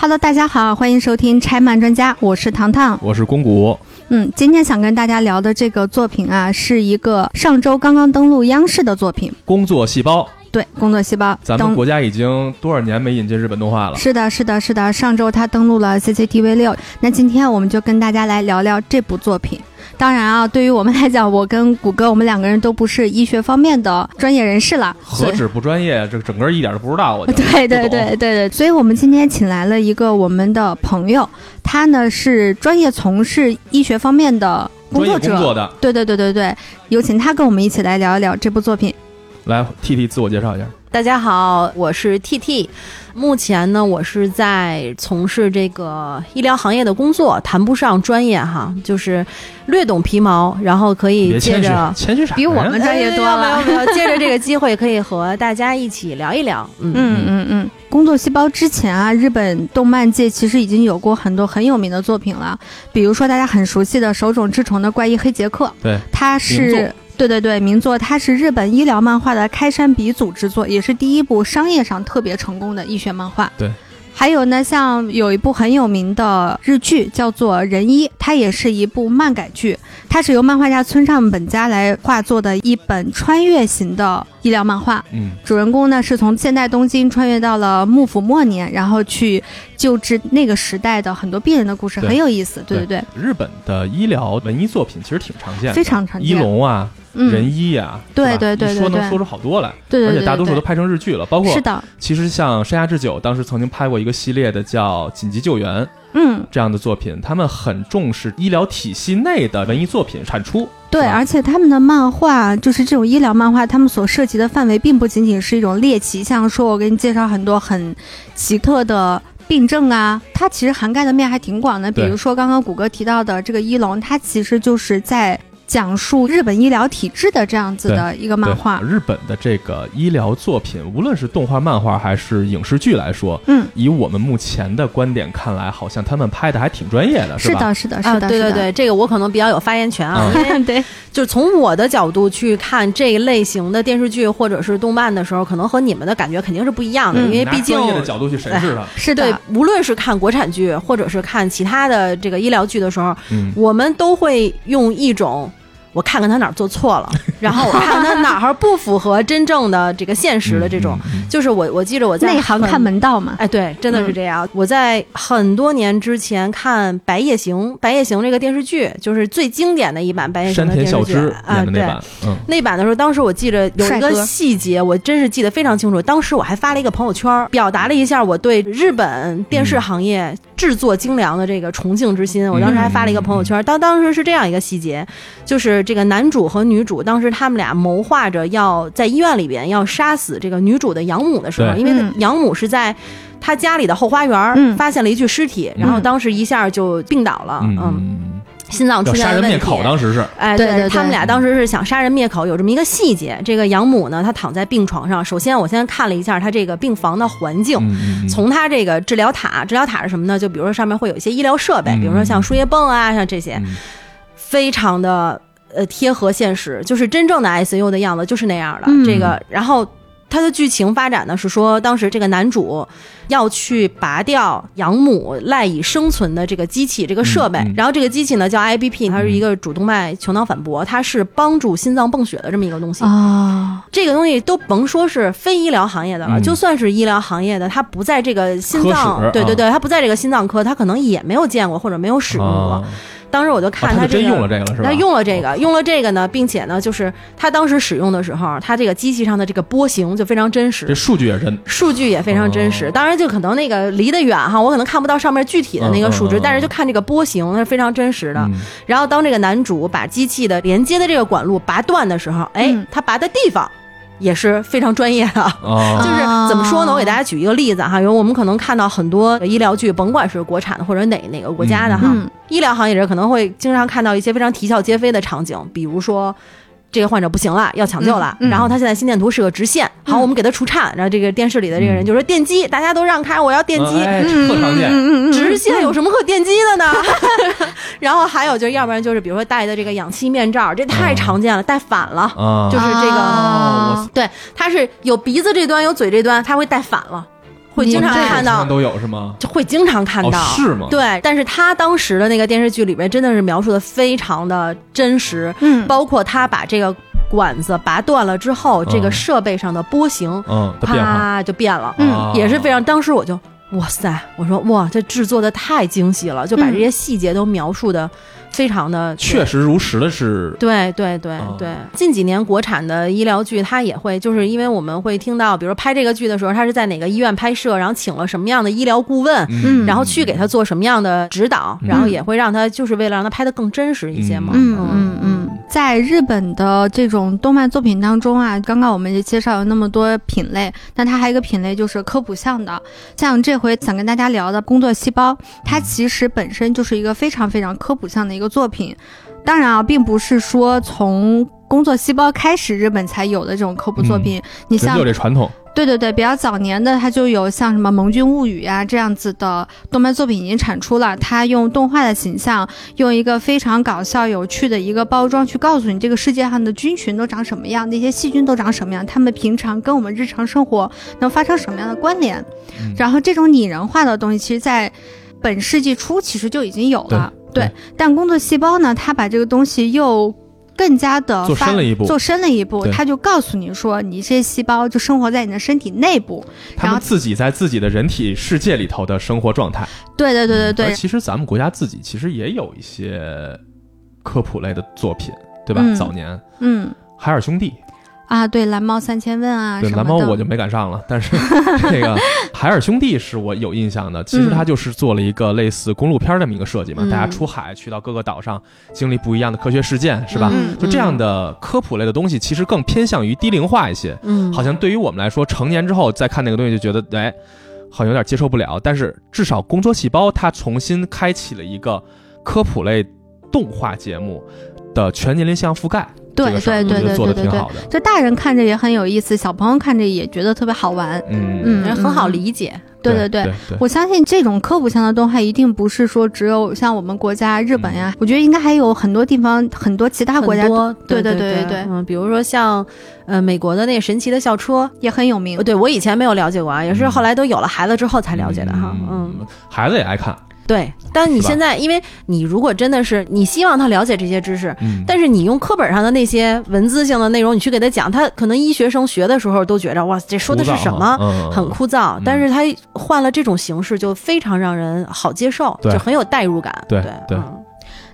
Hello，大家好，欢迎收听拆漫专家，我是糖糖，我是公谷。嗯，今天想跟大家聊的这个作品啊，是一个上周刚刚登陆央视的作品，《工作细胞》。对，《工作细胞》。咱们国家已经多少年没引进日本动画了？是的，是的，是的。上周它登陆了 CCTV 六，那今天我们就跟大家来聊聊这部作品。当然啊，对于我们来讲，我跟谷歌，我们两个人都不是医学方面的专业人士了。何止不专业，这整个一点都不知道。我 对对对对对，所以我们今天请来了一个我们的朋友，他呢是专业从事医学方面的工作者。工作的。对对对对对，有请他跟我们一起来聊一聊这部作品。来，T T 自我介绍一下。大家好，我是 T T。目前呢，我是在从事这个医疗行业的工作，谈不上专业哈，就是略懂皮毛，然后可以借着谦虚啥？比我们专业多了。没有没有，借着这个机会，可以和大家一起聊一聊。嗯嗯嗯嗯。工作细胞之前啊，日本动漫界其实已经有过很多很有名的作品了，比如说大家很熟悉的手冢治虫的《怪异黑杰克》，对，他是。对对对，名作，它是日本医疗漫画的开山鼻祖之作，也是第一部商业上特别成功的医学漫画。对，还有呢，像有一部很有名的日剧叫做《仁医》，它也是一部漫改剧，它是由漫画家村上本家来画作的一本穿越型的医疗漫画。嗯，主人公呢是从现代东京穿越到了幕府末年，然后去救治那个时代的很多病人的故事，很有意思。对对对，日本的医疗文艺作品其实挺常见的，非常常见。医龙啊。仁医呀，对对对，说能说出好多来，对对，而且大多数都拍成日剧了，包括是的。其实像山下智久当时曾经拍过一个系列的叫《紧急救援》，嗯，这样的作品，他们很重视医疗体系内的文艺作品产出。对，而且他们的漫画就是这种医疗漫画，他们所涉及的范围并不仅仅是一种猎奇，像说我给你介绍很多很奇特的病症啊，它其实涵盖的面还挺广的。比如说刚刚谷歌提到的这个一龙，它其实就是在。讲述日本医疗体制的这样子的一个漫画，日本的这个医疗作品，无论是动画、漫画还是影视剧来说，嗯，以我们目前的观点看来，好像他们拍的还挺专业的，是吧？是的，是的，是的，对对对，这个我可能比较有发言权啊，对，就从我的角度去看这一类型的电视剧或者是动漫的时候，可能和你们的感觉肯定是不一样的，因为毕竟专业的角度去审视它，是对，无论是看国产剧或者是看其他的这个医疗剧的时候，嗯，我们都会用一种。我看看他哪儿做错了，然后我看他哪儿不符合真正的这个现实的这种，就是我我记着我在内行看门道嘛，哎，对，真的是这样。我在很多年之前看《白夜行》，《白夜行》这个电视剧，就是最经典的一版《白夜行》的电视剧。啊，对，那版的时候，当时我记着有一个细节，我真是记得非常清楚。当时我还发了一个朋友圈，表达了一下我对日本电视行业制作精良的这个崇敬之心。我当时还发了一个朋友圈，当当时是这样一个细节，就是。这个男主和女主当时他们俩谋划着要在医院里边要杀死这个女主的养母的时候，因为养母是在他家里的后花园发现了一具尸体，然后当时一下就病倒了，嗯，心脏出现了问题。当时是，哎，对对，他们俩当时是想杀人灭口，有这么一个细节。这个养母呢，她躺在病床上。首先，我先看了一下她这个病房的环境，从她这个治疗塔，治疗塔是什么呢？就比如说上面会有一些医疗设备，比如说像输液泵啊，像这些，非常的。呃，贴合现实，就是真正的 ICU 的样子，就是那样的。这个，然后它的剧情发展呢，是说当时这个男主要去拔掉养母赖以生存的这个机器，这个设备。然后这个机器呢叫 IBP，它是一个主动脉球囊反搏，它是帮助心脏泵血的这么一个东西啊。这个东西都甭说是非医疗行业的了，就算是医疗行业的，它不在这个心脏，对对对，它不在这个心脏科，它可能也没有见过或者没有使用过。当时我就看他这个，他用了这个了是吧？他用了这个，用了这个呢，并且呢，就是他当时使用的时候，他这个机器上的这个波形就非常真实，这数据也真，数据也非常真实。当然，就可能那个离得远哈，我可能看不到上面具体的那个数值，但是就看这个波形，它是非常真实的。然后，当这个男主把机器的连接的这个管路拔断的时候，哎，他拔的地方。也是非常专业的，就是怎么说呢？我给大家举一个例子哈，因为我们可能看到很多医疗剧，甭管是国产的或者哪哪个国家的哈，医疗行业人可能会经常看到一些非常啼笑皆非的场景，比如说。这个患者不行了，要抢救了。然后他现在心电图是个直线，好，我们给他除颤。然后这个电视里的这个人就说：“电击，大家都让开，我要电击。”特常见，直线有什么可电击的呢？然后还有就是，要不然就是比如说戴的这个氧气面罩，这太常见了，戴反了，就是这个，对，他是有鼻子这端有嘴这端，他会戴反了。会经常看到都有是吗？就会经常看到是吗？对，但是他当时的那个电视剧里面真的是描述的非常的真实，嗯，包括他把这个管子拔断了之后，这个设备上的波形，嗯，啪就变了，嗯，也是非常。当时我就哇塞，我说哇，这制作的太精细了，就把这些细节都描述的。非常的确实如实的是，对对对对。近几年国产的医疗剧，它也会就是因为我们会听到，比如拍这个剧的时候，他是在哪个医院拍摄，然后请了什么样的医疗顾问，然后去给他做什么样的指导，然后也会让他就是为了让他拍的更真实一些嘛。嗯嗯嗯。在日本的这种动漫作品当中啊，刚刚我们也介绍了那么多品类，那它还有一个品类就是科普向的，像这回想跟大家聊的工作细胞，它其实本身就是一个非常非常科普向的一个作品。当然啊，并不是说从工作细胞开始日本才有的这种科普作品，你像有这传统。对对对，比较早年的它就有像什么《盟军物语》呀这样子的动漫作品已经产出了。它用动画的形象，用一个非常搞笑有趣的一个包装去告诉你这个世界上的菌群都长什么样，那些细菌都长什么样，它们平常跟我们日常生活能发生什么样的关联。然后这种拟人化的东西，其实在本世纪初其实就已经有了。对，但工作细胞呢，它把这个东西又。更加的做深了一步，做深了一步，他就告诉你说，你这些细胞就生活在你的身体内部，他们自己在自己的人体世界里头的生活状态。对对对对对。其实咱们国家自己其实也有一些科普类的作品，对吧？早年，嗯，海尔兄弟。啊，对蓝猫三千问啊，对蓝猫我就没赶上了，但是 这个海尔兄弟是我有印象的。其实他就是做了一个类似公路片这么一个设计嘛，大家出海去到各个岛上，经历不一样的科学事件，是吧？就这样的科普类的东西，其实更偏向于低龄化一些。嗯，好像对于我们来说，成年之后再看那个东西，就觉得哎，好像有点接受不了。但是至少工作细胞它重新开启了一个科普类动画节目的全年龄向覆盖。对对对对对对对，就大人看着也很有意思，小朋友看着也觉得特别好玩，嗯嗯，很好理解。对对对，我相信这种科普向的动画一定不是说只有像我们国家日本呀，我觉得应该还有很多地方很多其他国家。对对对对对，嗯，比如说像呃美国的那个神奇的校车也很有名。对我以前没有了解过啊，也是后来都有了孩子之后才了解的哈。嗯，孩子也爱看。对，但你现在，因为你如果真的是你希望他了解这些知识，但是你用课本上的那些文字性的内容，你去给他讲，他可能医学生学的时候都觉着哇，这说的是什么，很枯燥。但是他换了这种形式，就非常让人好接受，就很有代入感。对对。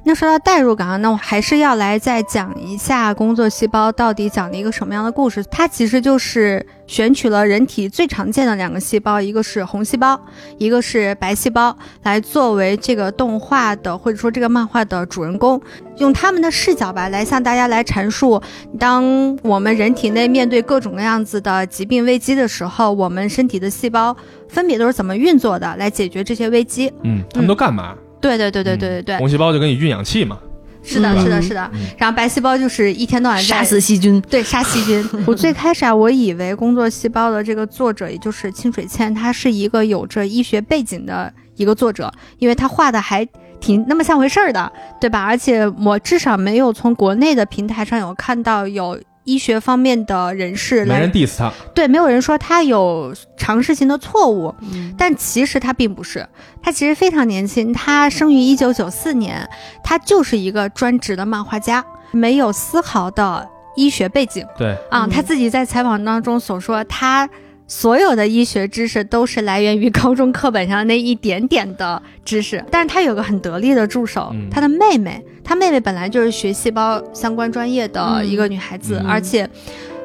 那说到代入感啊，那我还是要来再讲一下工作细胞到底讲了一个什么样的故事。它其实就是选取了人体最常见的两个细胞，一个是红细胞，一个是白细胞，来作为这个动画的或者说这个漫画的主人公，用他们的视角吧，来向大家来阐述，当我们人体内面对各种各样子的疾病危机的时候，我们身体的细胞分别都是怎么运作的，来解决这些危机。嗯，他们都干嘛？对对对对对对对，红细胞就给你运氧气嘛。是的，是的，是的。然后白细胞就是一天到晚杀死细菌，对，杀细菌。我最开始啊，我以为工作细胞的这个作者，也就是清水茜，他是一个有着医学背景的一个作者，因为他画的还挺那么像回事儿的，对吧？而且我至少没有从国内的平台上有看到有。医学方面的人士，没人 diss 他，对，没有人说他有尝试性的错误，但其实他并不是，他其实非常年轻，他生于一九九四年，他就是一个专职的漫画家，没有丝毫的医学背景，对，啊，他自己在采访当中所说，他。所有的医学知识都是来源于高中课本上那一点点的知识，但是他有个很得力的助手，他的妹妹，他妹妹本来就是学细胞相关专业的一个女孩子，而且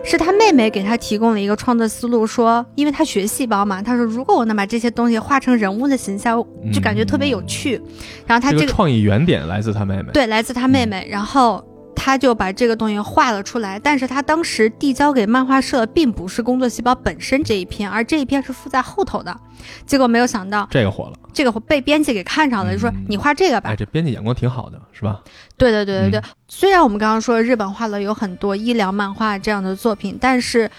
是他妹妹给他提供了一个创作思路，说，因为他学细胞嘛，他说如果我能把这些东西画成人物的形象，就感觉特别有趣。然后他这个创意原点来自他妹妹，对，来自他妹妹，然后。他就把这个东西画了出来，但是他当时递交给漫画社，并不是工作细胞本身这一篇，而这一篇是附在后头的。结果没有想到，这个火了，这个被编辑给看上了，就说你画这个吧。哎，这编辑眼光挺好的，是吧？对对对对对。虽然我们刚刚说日本画了有很多医疗漫画这样的作品，但是。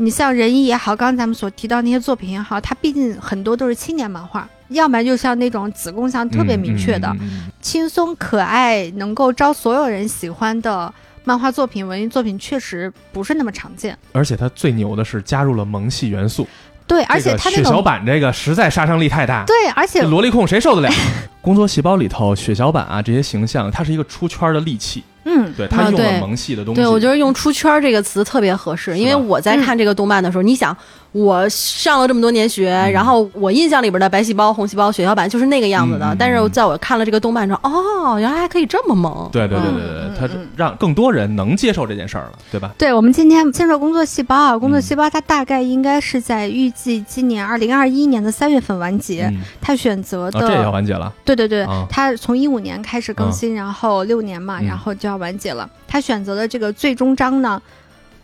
你像仁医也好，刚刚咱们所提到那些作品也好，它毕竟很多都是青年漫画，要不然就像那种子宫像特别明确的、轻松可爱、能够招所有人喜欢的漫画作品、文艺作品，确实不是那么常见。而且它最牛的是加入了萌系元素。对，而且他血小板这个实在杀伤力太大。对，而且萝莉控谁受得了？工作细胞里头血小板啊这些形象，它是一个出圈的利器。嗯，对他用了萌系的东西。对我觉得用“出圈”这个词特别合适，因为我在看这个动漫的时候，你想。我上了这么多年学，然后我印象里边的白细胞、红细胞、血小板就是那个样子的。但是在我看了这个动漫之后，哦，原来还可以这么萌。对对对对对，它让更多人能接受这件事儿了，对吧？对，我们今天先说工作细胞啊，工作细胞它大概应该是在预计今年二零二一年的三月份完结。它选择的这也要完结了。对对对，它从一五年开始更新，然后六年嘛，然后就要完结了。它选择的这个最终章呢？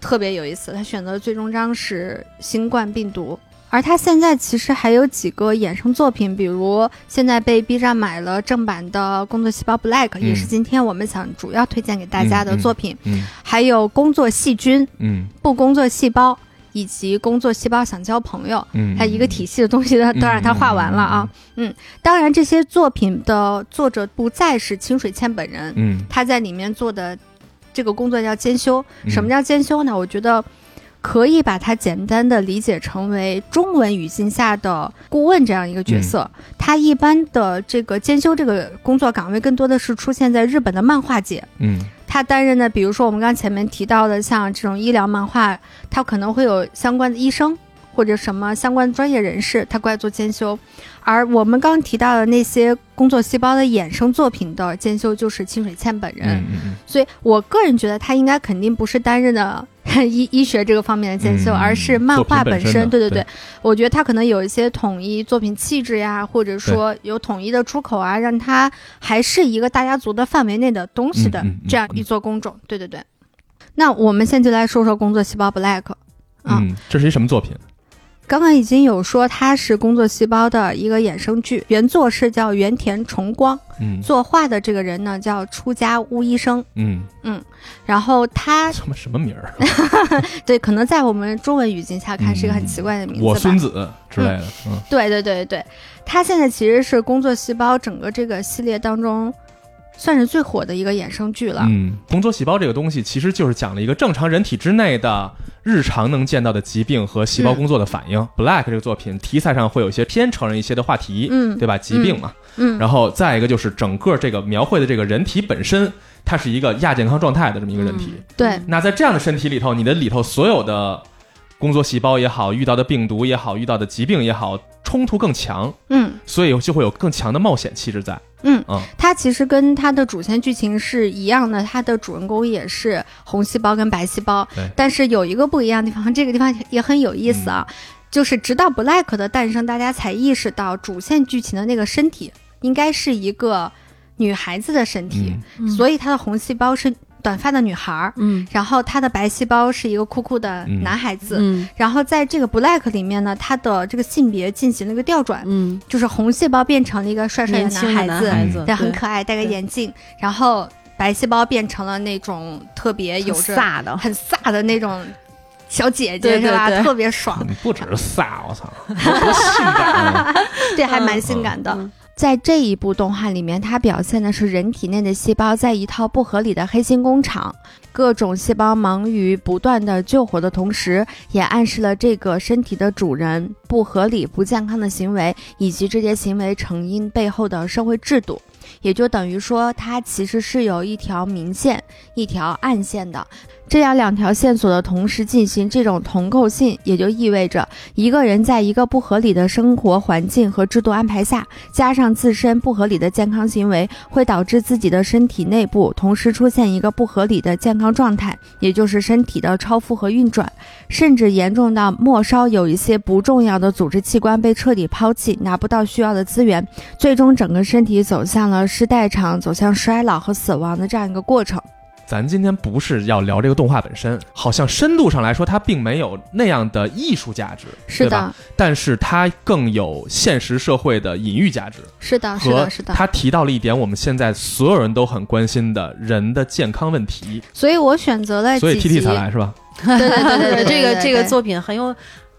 特别有意思，他选择的最终章是新冠病毒，而他现在其实还有几个衍生作品，比如现在被 B 站买了正版的《工作细胞 Black》，也是今天我们想主要推荐给大家的作品。嗯，还有工作细菌，嗯，不工作细胞，以及工作细胞想交朋友，嗯，它一个体系的东西都都让他画完了啊。嗯，当然这些作品的作者不再是清水茜本人，嗯，他在里面做的。这个工作叫兼修，什么叫兼修呢？我觉得可以把它简单的理解成为中文语境下的顾问这样一个角色。他一般的这个兼修这个工作岗位，更多的是出现在日本的漫画界。嗯，他担任的，比如说我们刚前面提到的，像这种医疗漫画，他可能会有相关的医生。或者什么相关专业人士，他过来做监修，而我们刚提到的那些工作细胞的衍生作品的监修，就是清水茜本人。所以我个人觉得他应该肯定不是担任的医医学这个方面的监修，而是漫画本身。对对对，我觉得他可能有一些统一作品气质呀，或者说有统一的出口啊，让他还是一个大家族的范围内的东西的这样一座工种。对对对，那我们现在就来说说工作细胞 Black。嗯，这是一什么作品？刚刚已经有说它是工作细胞的一个衍生剧，原作是叫原田重光，嗯，作画的这个人呢叫出家巫医生，嗯。嗯，然后他什么什么名儿？对，可能在我们中文语境下看是一个很奇怪的名字，我孙子之类的，嗯，对对对对，他现在其实是工作细胞整个这个系列当中。算是最火的一个衍生剧了。嗯，工作细胞这个东西其实就是讲了一个正常人体之内的日常能见到的疾病和细胞工作的反应。Black 这个作品题材上会有一些偏成人一些的话题，嗯，对吧？疾病嘛，嗯，然后再一个就是整个这个描绘的这个人体本身，它是一个亚健康状态的这么一个人体。对，那在这样的身体里头，你的里头所有的工作细胞也好，遇到的病毒也好，遇到的疾病也好，冲突更强，嗯，所以就会有更强的冒险气质在。嗯，它其实跟它的主线剧情是一样的，它的主人公也是红细胞跟白细胞，但是有一个不一样的地方，这个地方也很有意思啊，就是直到 Black 的诞生，大家才意识到主线剧情的那个身体应该是一个女孩子的身体，所以她的红细胞是。短发的女孩儿，嗯，然后她的白细胞是一个酷酷的男孩子，嗯，然后在这个 Black 里面呢，他的这个性别进行了一个调转，嗯，就是红细胞变成了一个帅帅的男孩子，对，很可爱，戴个眼镜，然后白细胞变成了那种特别有着飒的、很飒的那种小姐姐，是吧？特别爽，不只是飒，我操，多性感，对，还蛮性感的。在这一部动画里面，它表现的是人体内的细胞在一套不合理的黑心工厂，各种细胞忙于不断的救活的同时，也暗示了这个身体的主人不合理、不健康的行为，以及这些行为成因背后的社会制度。也就等于说，它其实是有一条明线，一条暗线的。这样两条线索的同时进行，这种同构性也就意味着，一个人在一个不合理的生活环境和制度安排下，加上自身不合理的健康行为，会导致自己的身体内部同时出现一个不合理的健康状态，也就是身体的超负荷运转，甚至严重到末梢有一些不重要的组织器官被彻底抛弃，拿不到需要的资源，最终整个身体走向了失代偿，走向衰老和死亡的这样一个过程。咱今天不是要聊这个动画本身，好像深度上来说，它并没有那样的艺术价值，是的。但是它更有现实社会的隐喻价值，是的，是的，是的。他提到了一点，我们现在所有人都很关心的人的健康问题。所以我选择了，所以 T T 才来是吧？对对对对，这个这个作品很有。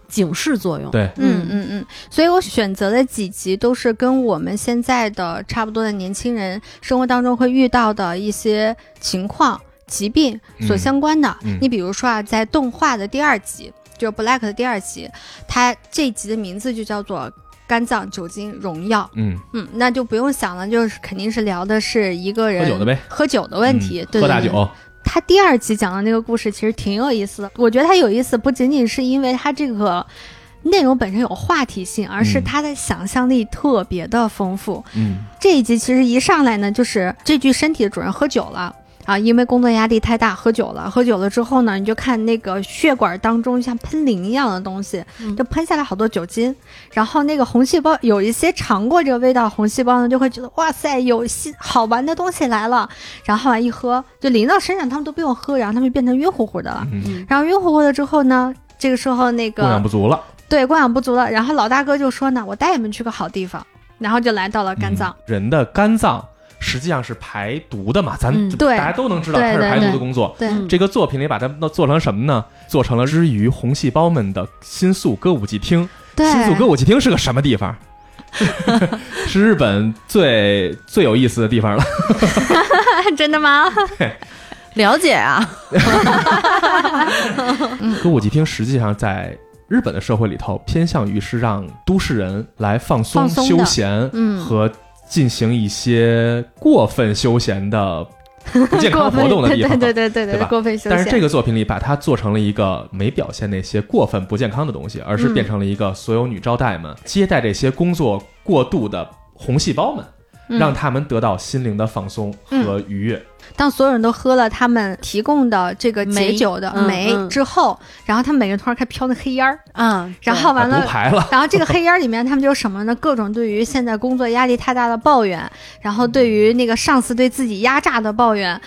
警示作用，对，嗯嗯嗯，所以我选择的几集都是跟我们现在的差不多的年轻人生活当中会遇到的一些情况、疾病所相关的。你比如说啊，在动画的第二集，就是 Black 的第二集，它这集的名字就叫做《肝脏酒精荣耀》。嗯嗯，那就不用想了，就是肯定是聊的是一个人喝酒的呗，喝酒的问题。对喝大酒。他第二集讲的那个故事其实挺有意思的，我觉得他有意思不仅仅是因为他这个内容本身有话题性，而是他的想象力特别的丰富。嗯，这一集其实一上来呢，就是这具身体的主人喝酒了。啊，因为工作压力太大，喝酒了。喝酒了之后呢，你就看那个血管当中像喷淋一样的东西，就喷下来好多酒精。然后那个红细胞有一些尝过这个味道，红细胞呢就会觉得哇塞，有新好玩的东西来了。然后啊一喝就淋到身上，他们都不用喝，然后他们就变成晕乎乎的了。然后晕乎乎的之后呢，这个时候那个供氧不足了，对，供氧不足了。然后老大哥就说呢，我带你们去个好地方，然后就来到了肝脏。人的肝脏。实际上是排毒的嘛，咱大家都能知道它是排毒的工作。对这个作品里把它做成什么呢？做成了之于红细胞们的新宿歌舞伎町。新宿歌舞伎厅是个什么地方？是日本最最有意思的地方了。真的吗？了解啊。歌舞伎厅实际上在日本的社会里头，偏向于是让都市人来放松、休闲和。进行一些过分休闲的 不健康活动的地方，对对对对对吧？过分休闲。但是这个作品里把它做成了一个没表现那些过分不健康的东西，而是变成了一个所有女招待们接待这些工作过度的红细胞们。让他们得到心灵的放松和愉悦。当所有人都喝了他们提供的这个解酒的酶之后，然后他们每个人突然开始飘那黑烟儿，嗯，然后完了，了 然后这个黑烟里面他们就什么呢？各种对于现在工作压力太大的抱怨，然后对于那个上司对自己压榨的抱怨。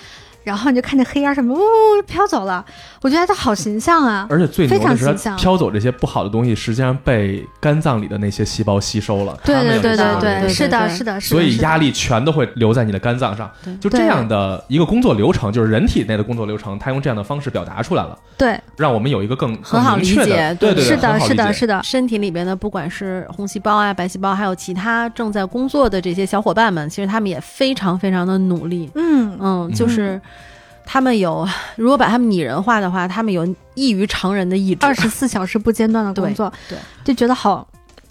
然后你就看见黑烟什么呜飘走了，我觉得它好形象啊！而且最牛的是，飘走这些不好的东西，实际上被肝脏里的那些细胞吸收了。对对对对对，是的，是的，是的。所以压力全都会留在你的肝脏上。就这样的一个工作流程，就是人体内的工作流程，它用这样的方式表达出来了。对，让我们有一个更很好理解。对对，是的，是的，是的。身体里边的不管是红细胞啊、白细胞，还有其他正在工作的这些小伙伴们，其实他们也非常非常的努力。嗯嗯，就是。他们有，如果把他们拟人化的话，他们有异于常人的意志，二十四小时不间断的工作，对，就觉得好，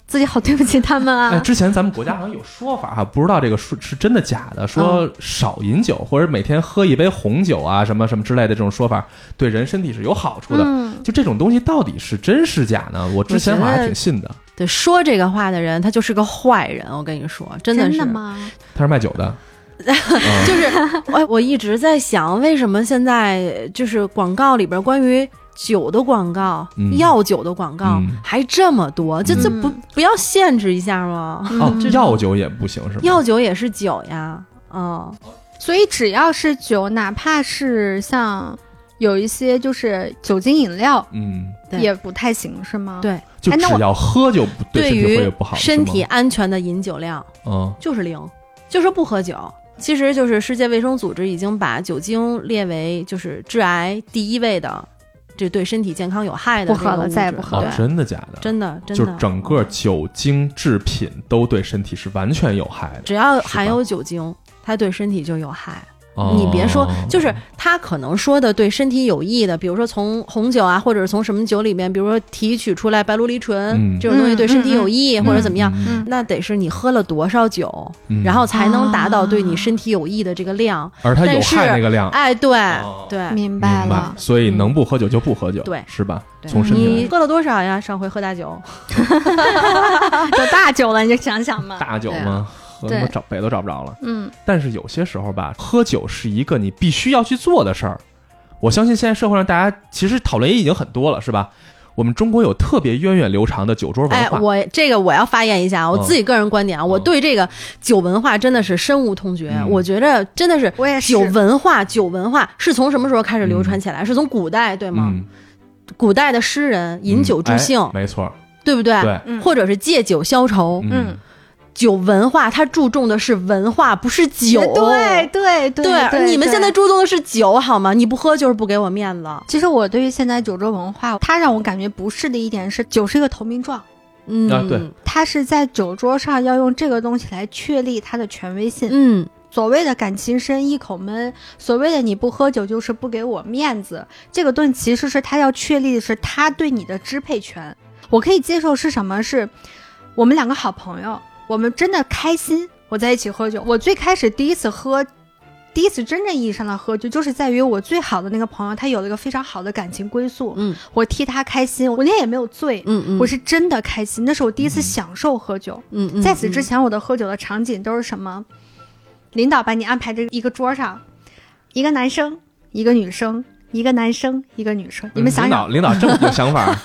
自己好对不起他们啊。之前咱们国家好像有说法哈，不知道这个是是真的假的，说少饮酒或者每天喝一杯红酒啊，什么什么之类的这种说法，对人身体是有好处的。就这种东西到底是真是假呢？我之前好像挺信的。对，说这个话的人他就是个坏人，我跟你说，真的是吗？他是卖酒的。就是我我一直在想，为什么现在就是广告里边关于酒的广告、药酒的广告还这么多？这这不不要限制一下吗？哦，药酒也不行是吗？药酒也是酒呀，嗯，所以只要是酒，哪怕是像有一些就是酒精饮料，嗯，也不太行是吗？对，就只要喝就不对身体会不好，身体安全的饮酒量，嗯，就是零，就是不喝酒。其实就是世界卫生组织已经把酒精列为就是致癌第一位的，这对身体健康有害的。不喝了，再也不喝了。真的假的？真的，真的。就整个酒精制品都对身体是完全有害的。只要含有酒精，它对身体就有害。你别说，就是他可能说的对身体有益的，比如说从红酒啊，或者是从什么酒里面，比如说提取出来白藜芦醇这种东西对身体有益，或者怎么样，那得是你喝了多少酒，然后才能达到对你身体有益的这个量。而它有害那个量，哎，对对，明白了。所以能不喝酒就不喝酒，对，是吧？从身体你喝了多少呀？上回喝大酒，都大酒了，你就想想嘛。大酒吗？我找北都找不着了。嗯，但是有些时候吧，喝酒是一个你必须要去做的事儿。我相信现在社会上大家其实讨论也已经很多了，是吧？我们中国有特别源远流长的酒桌文化。哎，我这个我要发言一下，我自己个人观点啊，我对这个酒文化真的是深恶痛绝。我觉着真的是，我也是。酒文化，酒文化是从什么时候开始流传起来？是从古代对吗？古代的诗人饮酒助兴，没错，对不对？对，或者是借酒消愁，嗯。酒文化，它注重的是文化，不是酒。对对对，你们现在注重的是酒，好吗？你不喝就是不给我面子。其实我对于现在酒桌文化，它让我感觉不适的一点是，酒是一个投名状。嗯，对，它是在酒桌上要用这个东西来确立它的权威性。嗯，所谓的感情深一口闷，所谓的你不喝酒就是不给我面子，这个盾其实是他要确立的是他对你的支配权。我可以接受是什么？是我们两个好朋友，我们真的开心，我在一起喝酒。我最开始第一次喝。第一次真正意义上的喝酒，就是在于我最好的那个朋友，他有了一个非常好的感情归宿。嗯，我替他开心，我那天也没有醉。嗯嗯，我是真的开心，那是我第一次享受喝酒。嗯嗯，在此之前，我的喝酒的场景都是什么？领导把你安排在一个桌上，一个男生，一个女生，一个男生，一个女生。你们想想，领导这么有想法。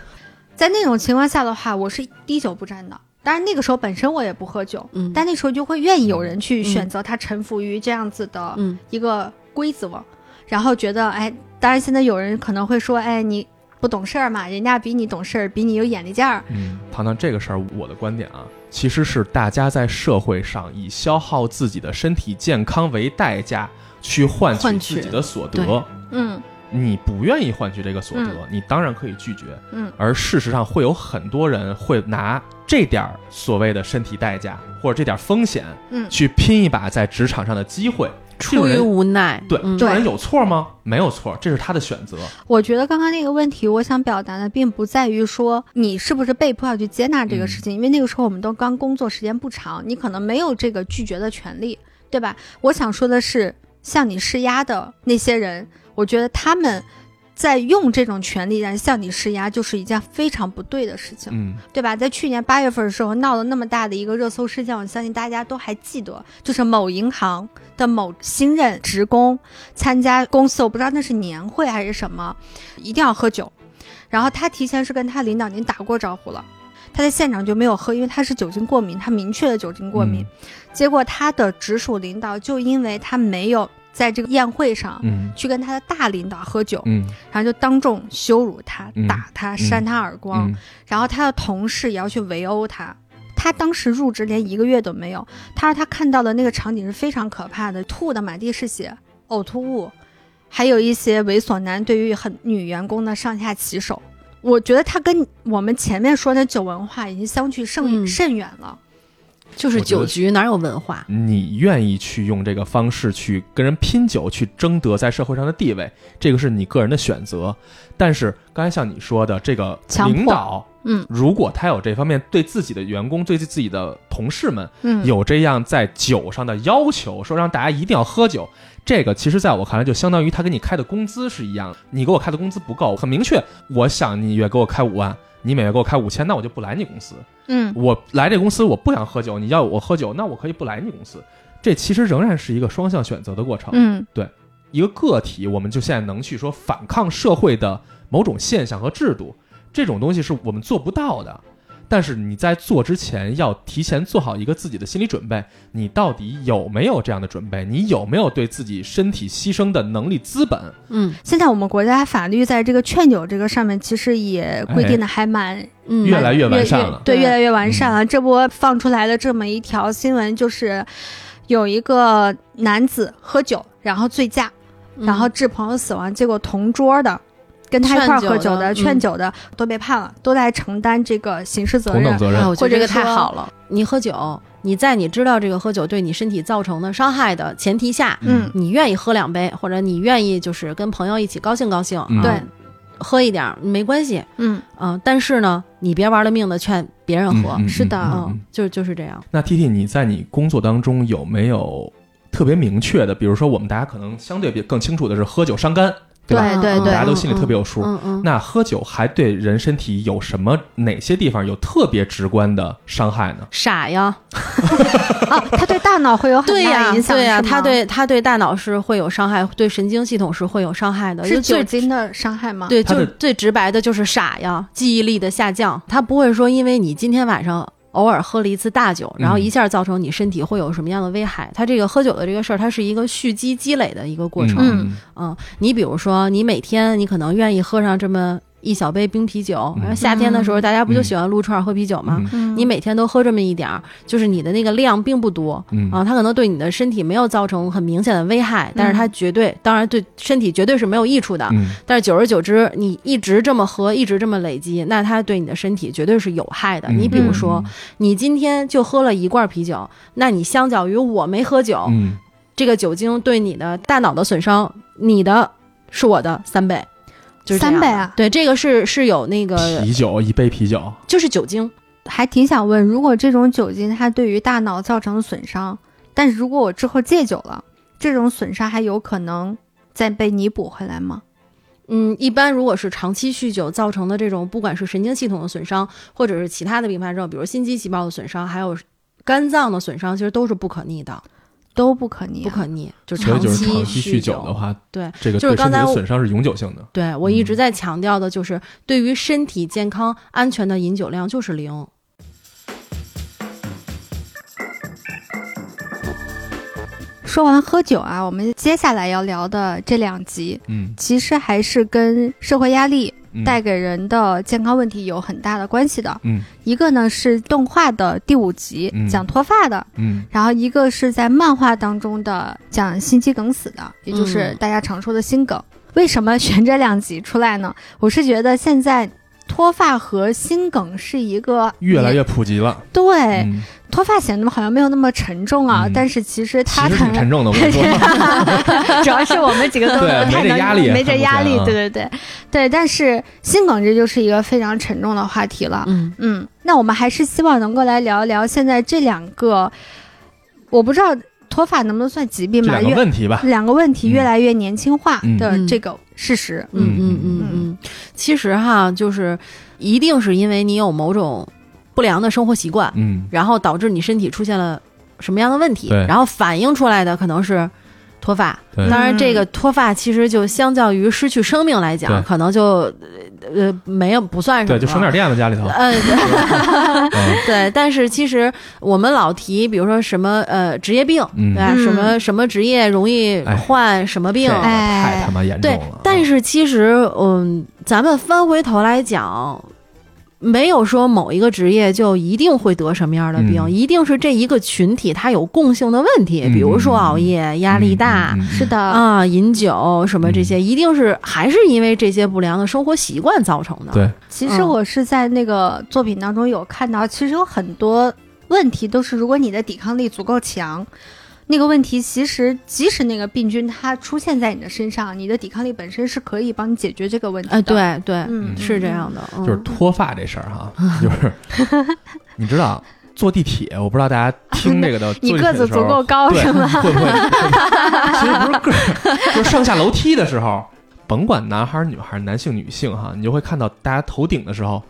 在那种情况下的话，我是滴酒不沾的。当然那个时候本身我也不喝酒，嗯，但那时候就会愿意有人去选择他臣服于这样子的一个规则，然后觉得哎，当然现在有人可能会说，哎，你不懂事儿嘛，人家比你懂事儿，比你有眼力劲儿。嗯，糖糖这个事儿，我的观点啊，其实是大家在社会上以消耗自己的身体健康为代价去换取自己的所得，嗯。你不愿意换取这个所得，你当然可以拒绝。嗯，而事实上会有很多人会拿这点儿所谓的身体代价或者这点风险，嗯，去拼一把在职场上的机会。出于无奈，对，这人有错吗？没有错，这是他的选择。我觉得刚刚那个问题，我想表达的并不在于说你是不是被迫要去接纳这个事情，因为那个时候我们都刚工作时间不长，你可能没有这个拒绝的权利，对吧？我想说的是，向你施压的那些人。我觉得他们在用这种权利来向你施压，就是一件非常不对的事情，嗯，对吧？在去年八月份的时候闹了那么大的一个热搜事件，我相信大家都还记得，就是某银行的某新任职工参加公司，我不知道那是年会还是什么，一定要喝酒，然后他提前是跟他领导已经打过招呼了，他在现场就没有喝，因为他是酒精过敏，他明确的酒精过敏，结果他的直属领导就因为他没有。在这个宴会上，嗯，去跟他的大领导喝酒，嗯，然后就当众羞辱他，打他，扇他耳光，然后他的同事也要去围殴他。他当时入职连一个月都没有，他说他看到的那个场景是非常可怕的，吐的满地是血，呕吐物，还有一些猥琐男对于很女员工的上下其手。我觉得他跟我们前面说的酒文化已经相去甚甚远了。就是酒局哪有文化？你愿意去用这个方式去跟人拼酒，去争得在社会上的地位，这个是你个人的选择。但是刚才像你说的，这个领导，嗯，如果他有这方面对自己的员工、对自己的同事们，嗯，有这样在酒上的要求，说让大家一定要喝酒，这个其实在我看来就相当于他给你开的工资是一样的。你给我开的工资不够，很明确，我想你月给我开五万。你每月给我开五千，那我就不来你公司。嗯，我来这公司我不想喝酒，你要我喝酒，那我可以不来你公司。这其实仍然是一个双向选择的过程。嗯，对，一个个体，我们就现在能去说反抗社会的某种现象和制度，这种东西是我们做不到的。但是你在做之前要提前做好一个自己的心理准备，你到底有没有这样的准备？你有没有对自己身体牺牲的能力资本？嗯，现在我们国家法律在这个劝酒这个上面，其实也规定的还蛮越来越完善了。对，越来越完善了。这波放出来的这么一条新闻，就是有一个男子喝酒，然后醉驾，然后致朋友死亡，结果同桌的。跟他一块喝酒的、劝酒的都被判了，都在承担这个刑事责任。责任，我觉得这个太好了。你喝酒，你在你知道这个喝酒对你身体造成的伤害的前提下，嗯，你愿意喝两杯，或者你愿意就是跟朋友一起高兴高兴，对，喝一点没关系，嗯嗯。但是呢，你别玩了命的劝别人喝，是的，嗯，就就是这样。那 T T，你在你工作当中有没有特别明确的？比如说，我们大家可能相对比更清楚的是喝酒伤肝。对对对，大家都心里特别有数。嗯嗯。那喝酒还对人身体有什么哪些地方有特别直观的伤害呢？傻呀！啊，他对大脑会有很大影响。对呀，他对他对大脑是会有伤害，对神经系统是会有伤害的。是酒精的伤害吗？对，就最直白的就是傻呀，记忆力的下降。他不会说，因为你今天晚上。偶尔喝了一次大酒，然后一下造成你身体会有什么样的危害？它这个喝酒的这个事儿，它是一个蓄积积累的一个过程。嗯嗯，你比如说，你每天你可能愿意喝上这么一小杯冰啤酒，然后夏天的时候大家不就喜欢撸串喝啤酒吗？你每天都喝这么一点儿，就是你的那个量并不多啊，它可能对你的身体没有造成很明显的危害，但是它绝对，当然对身体绝对是没有益处的。但是久而久之，你一直这么喝，一直这么累积，那它对你的身体绝对是有害的。你比如说，你今天就喝了一罐啤酒，那你相较于我没喝酒，这个酒精对你的大脑的损伤，你的是我的三倍。三倍啊！对，这个是是有那个啤酒一杯啤酒就是酒精，还挺想问，如果这种酒精它对于大脑造成损伤，但是如果我之后戒酒了，这种损伤还有可能再被弥补回来吗？嗯，一般如果是长期酗酒造成的这种，不管是神经系统的损伤，或者是其他的并发症，比如心肌细胞的损伤，还有肝脏的损伤，其实都是不可逆的。都不可逆，不可逆，就长期酗酒的话，对，这个就是刚才损伤是永久性的。对我一直在强调的就是，对于身体健康安全的饮酒量就是零。说完喝酒啊，我们接下来要聊的这两集，嗯，其实还是跟社会压力带给人的健康问题有很大的关系的。嗯，一个呢是动画的第五集讲脱发的，嗯，然后一个是在漫画当中的讲心肌梗死的，也就是大家常说的心梗。为什么选这两集出来呢？我是觉得现在。脱发和心梗是一个越来越普及了。对，脱发显得好像没有那么沉重啊，但是其实它挺沉重的。我说，主要是我们几个都 没这压力，没这压力。对对对对，但是心梗这就是一个非常沉重的话题了。嗯嗯，那我们还是希望能够来聊一聊现在这两个，我不知道。脱发能不能算疾病吧？两个问题吧，两个问题越来越年轻化的这个事实。嗯嗯嗯嗯，其实哈，就是一定是因为你有某种不良的生活习惯，嗯，然后导致你身体出现了什么样的问题，然后反映出来的可能是。脱发，当然这个脱发其实就相较于失去生命来讲，可能就呃没有不算什么，对，就省点电了家里头。嗯，对。但是其实我们老提，比如说什么呃职业病，对吧？什么什么职业容易患什么病？太他妈严重了。对，但是其实嗯，咱们翻回头来讲。没有说某一个职业就一定会得什么样的病，一定是这一个群体它有共性的问题，比如说熬夜、压力大，是的啊，饮酒什么这些，一定是还是因为这些不良的生活习惯造成的。对，其实我是在那个作品当中有看到，其实有很多问题都是如果你的抵抗力足够强。那个问题其实，即使那个病菌它出现在你的身上，你的抵抗力本身是可以帮你解决这个问题的。哎，对对，嗯，是这样的。就是脱发这事儿哈，就是 你知道坐地铁，我不知道大家听这个的，你个子足够高是吗？会不会？其实不是个儿，就是上下楼梯的时候，甭管男孩儿、女孩儿、男性、女性哈，你就会看到大家头顶的时候。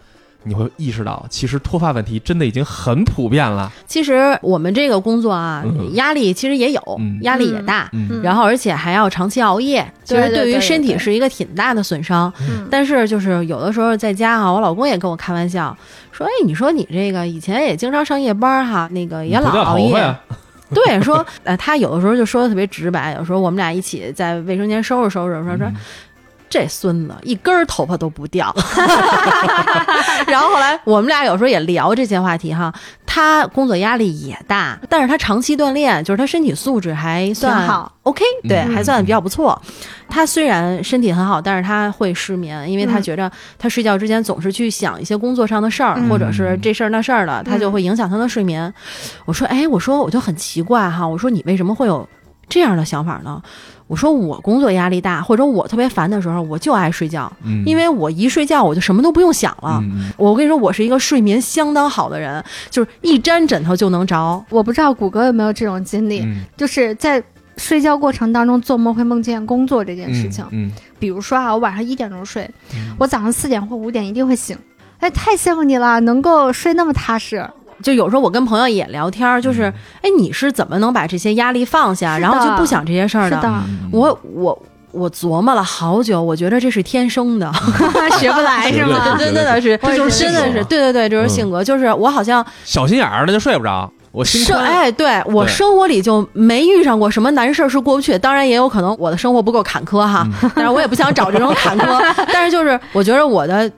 你会意识到，其实脱发问题真的已经很普遍了。其实我们这个工作啊，压力其实也有，压力也大，然后而且还要长期熬夜，其实对于身体是一个挺大的损伤。但是就是有的时候在家啊，我老公也跟我开玩笑说：“哎，你说你这个以前也经常上夜班哈，那个也老熬夜。”对，说呃，他有的时候就说的特别直白，有时候我们俩一起在卫生间收拾收拾，说说。这孙子一根头发都不掉，然后后来我们俩有时候也聊这些话题哈。他工作压力也大，但是他长期锻炼，就是他身体素质还算好，OK，对，还算比较不错。他虽然身体很好，但是他会失眠，因为他觉着他睡觉之前总是去想一些工作上的事儿，或者是这事儿那事儿的，他就会影响他的睡眠。我说，哎，我说我就很奇怪哈，我说你为什么会有这样的想法呢？我说我工作压力大，或者我特别烦的时候，我就爱睡觉，因为我一睡觉我就什么都不用想了。我跟你说，我是一个睡眠相当好的人，就是一沾枕头就能着。我不知道谷歌有没有这种经历，就是在睡觉过程当中做梦会梦见工作这件事情。嗯，比如说啊，我晚上一点钟睡，我早上四点或五点一定会醒。哎，太羡慕你了，能够睡那么踏实。就有时候我跟朋友也聊天，就是，哎，你是怎么能把这些压力放下，然后就不想这些事儿的？我我我琢磨了好久，我觉得这是天生的，学不来是吗？真的是，这就是真的是，对对对，就是性格，就是我好像小心眼儿，那就睡不着。我心宽。哎，对我生活里就没遇上过什么难事儿是过不去。当然也有可能我的生活不够坎坷哈，但是我也不想找这种坎坷。但是就是我觉得我的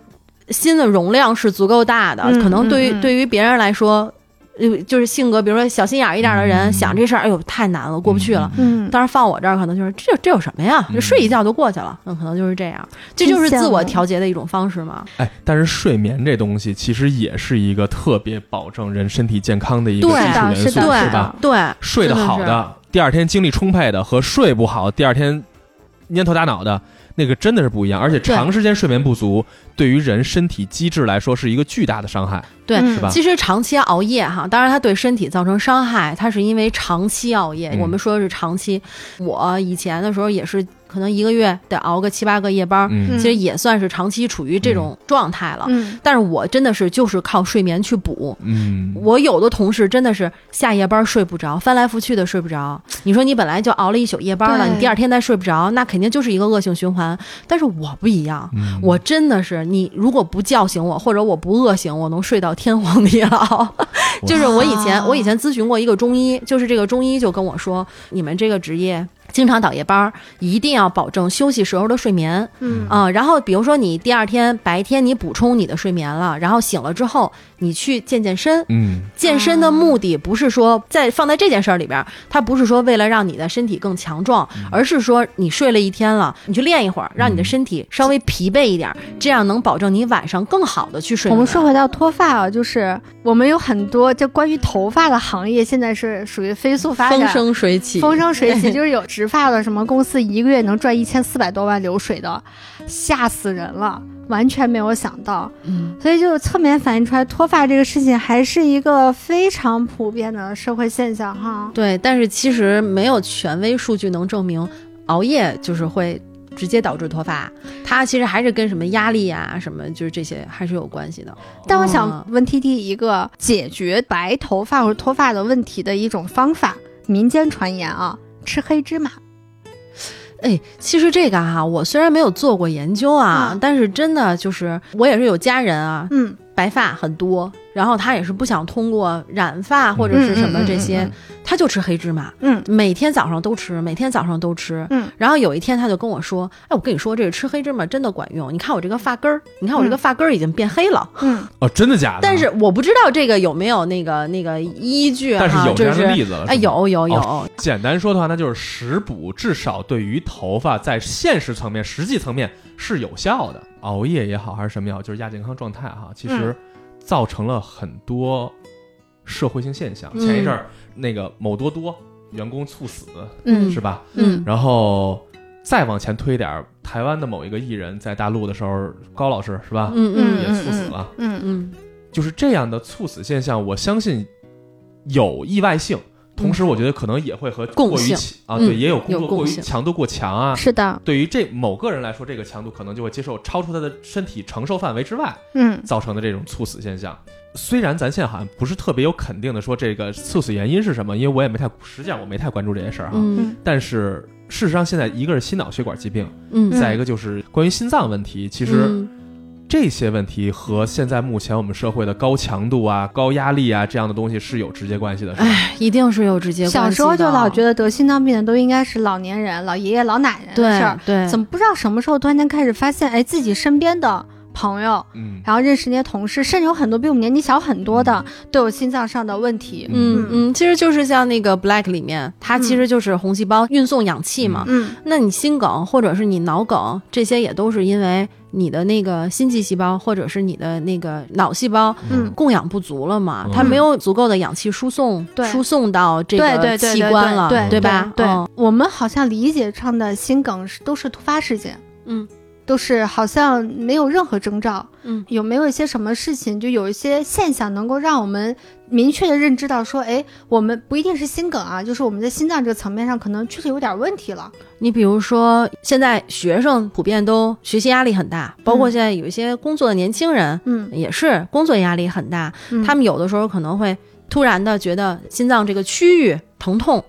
心的容量是足够大的，可能对于对于别人来说。呃，就是性格，比如说小心眼一点的人，想这事儿，哎呦，太难了，过不去了。嗯，但是放我这儿，可能就是这这有什么呀？就睡一觉就过去了。嗯可能就是这样，这就是自我调节的一种方式嘛。哎，但是睡眠这东西其实也是一个特别保证人身体健康的一个基础元素，是吧？对，睡得好的，第二天精力充沛的，和睡不好，第二天蔫头耷脑的。那个真的是不一样，而且长时间睡眠不足，对于人身体机制来说是一个巨大的伤害，对，是吧？其实长期熬夜哈，当然它对身体造成伤害，它是因为长期熬夜。我们说的是长期，我以前的时候也是。可能一个月得熬个七八个夜班，其实也算是长期处于这种状态了。但是我真的是就是靠睡眠去补。我有的同事真的是下夜班睡不着，翻来覆去的睡不着。你说你本来就熬了一宿夜班了，你第二天再睡不着，那肯定就是一个恶性循环。但是我不一样，我真的是你如果不叫醒我，或者我不饿醒，我能睡到天荒地老。就是我以前我以前咨询过一个中医，就是这个中医就跟我说，你们这个职业。经常倒夜班儿，一定要保证休息时候的睡眠。嗯啊，然后比如说你第二天白天你补充你的睡眠了，然后醒了之后你去健健身。嗯，健身的目的不是说在放在这件事儿里边，它不是说为了让你的身体更强壮，而是说你睡了一天了，你去练一会儿，让你的身体稍微疲惫一点，这样能保证你晚上更好的去睡。我们说回到脱发啊，就是我们有很多就关于头发的行业，现在是属于飞速发展，风生水起，风生水起，就是有。植发的什么公司一个月能赚一千四百多万流水的，吓死人了，完全没有想到。嗯，所以就侧面反映出来，脱发这个事情还是一个非常普遍的社会现象哈。对，但是其实没有权威数据能证明熬夜就是会直接导致脱发，它其实还是跟什么压力呀、什么就是这些还是有关系的。但我想问 T T 一个解决白头发或者脱发的问题的一种方法，民间传言啊。吃黑芝麻，哎，其实这个哈，我虽然没有做过研究啊，但是真的就是我也是有家人啊，嗯，白发很多。然后他也是不想通过染发或者是什么这些，他就吃黑芝麻，嗯，每天早上都吃，每天早上都吃，嗯。然后有一天他就跟我说：“哎，我跟你说，这个吃黑芝麻真的管用。你看我这个发根儿，你看我这个发根儿已经变黑了。”嗯，哦，真的假的？但是我不知道这个有没有那个那个依据啊。但是有这样的例子了，哎，有有有。简单说的话，那就是食补至少对于头发在现实层面、实际层面是有效的。熬夜也好，还是什么也好，就是亚健康状态哈，其实。造成了很多社会性现象。前一阵儿，那个某多多员工猝死，嗯，是吧？嗯，然后再往前推点儿，台湾的某一个艺人，在大陆的时候，高老师是吧？嗯嗯，也猝死了。嗯嗯，就是这样的猝死现象，我相信有意外性。同时，我觉得可能也会和过于啊，对，也有工作过于强度过强啊。是的，对于这某个人来说，这个强度可能就会接受超出他的身体承受范围之外，嗯，造成的这种猝死现象。虽然咱现在好像不是特别有肯定的说这个猝死原因是什么，因为我也没太，实际上我没太关注这些事儿哈。嗯。但是事实上，现在一个是心脑血管疾病，嗯，再一个就是关于心脏问题，其实。这些问题和现在目前我们社会的高强度啊、高压力啊这样的东西是有直接关系的。哎，一定是有直接关系。小时候就老觉得得心脏病的都应该是老年人、老爷爷、老奶奶的事儿，对，怎么不知道什么时候突然间开始发现，哎，自己身边的朋友，嗯，然后认识那些同事，甚至有很多比我们年纪小很多的都有心脏上的问题。嗯嗯，其实就是像那个 Black 里面，它其实就是红细胞运送氧气嘛。嗯，那你心梗或者是你脑梗，这些也都是因为。你的那个心肌细胞，或者是你的那个脑细胞，嗯，供氧不足了嘛？它没有足够的氧气输送，输送到这个器官了，对吧？对，我们好像理解上的心梗是都是突发事件，嗯。都是好像没有任何征兆，嗯，有没有一些什么事情，就有一些现象能够让我们明确的认知到说，哎，我们不一定是心梗啊，就是我们在心脏这个层面上可能确实有点问题了。你比如说，现在学生普遍都学习压力很大，包括现在有一些工作的年轻人，嗯，也是工作压力很大，他们有的时候可能会突然的觉得心脏这个区域疼痛。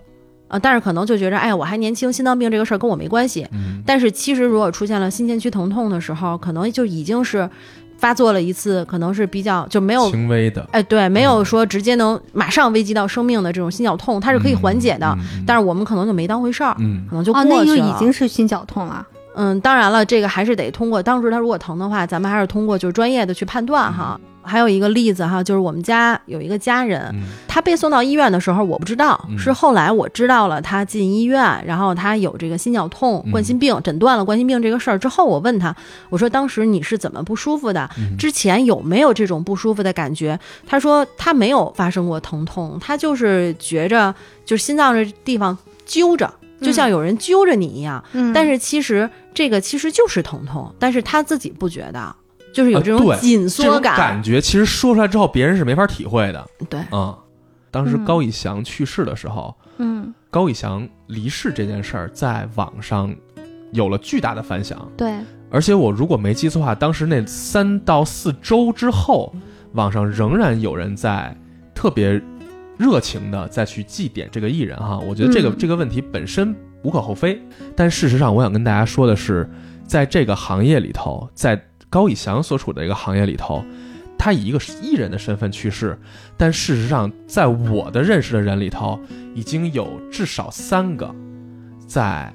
啊，但是可能就觉着，哎呀，我还年轻，心脏病这个事儿跟我没关系。嗯。但是其实，如果出现了心前区疼痛的时候，可能就已经是发作了一次，可能是比较就没有轻微的，哎，对，没有说直接能马上危及到生命的这种心绞痛，它是可以缓解的，但是我们可能就没当回事儿，嗯，可能就过去了。那就已经是心绞痛了。嗯，当然了，这个还是得通过当时他如果疼的话，咱们还是通过就是专业的去判断哈。还有一个例子哈，就是我们家有一个家人，他被送到医院的时候，我不知道，是后来我知道了他进医院，然后他有这个心绞痛、冠心病，诊断了冠心病这个事儿之后，我问他，我说当时你是怎么不舒服的？之前有没有这种不舒服的感觉？他说他没有发生过疼痛，他就是觉着就是心脏这地方揪着。就像有人揪着你一样，但是其实这个其实就是疼痛，但是他自己不觉得，就是有这种紧缩感，感觉其实说出来之后别人是没法体会的。对，嗯，当时高以翔去世的时候，嗯，高以翔离世这件事儿在网上有了巨大的反响。对，而且我如果没记错的话，当时那三到四周之后，网上仍然有人在特别。热情的再去祭奠这个艺人哈，我觉得这个这个问题本身无可厚非。但事实上，我想跟大家说的是，在这个行业里头，在高以翔所处的一个行业里头，他以一个艺人的身份去世。但事实上，在我的认识的人里头，已经有至少三个在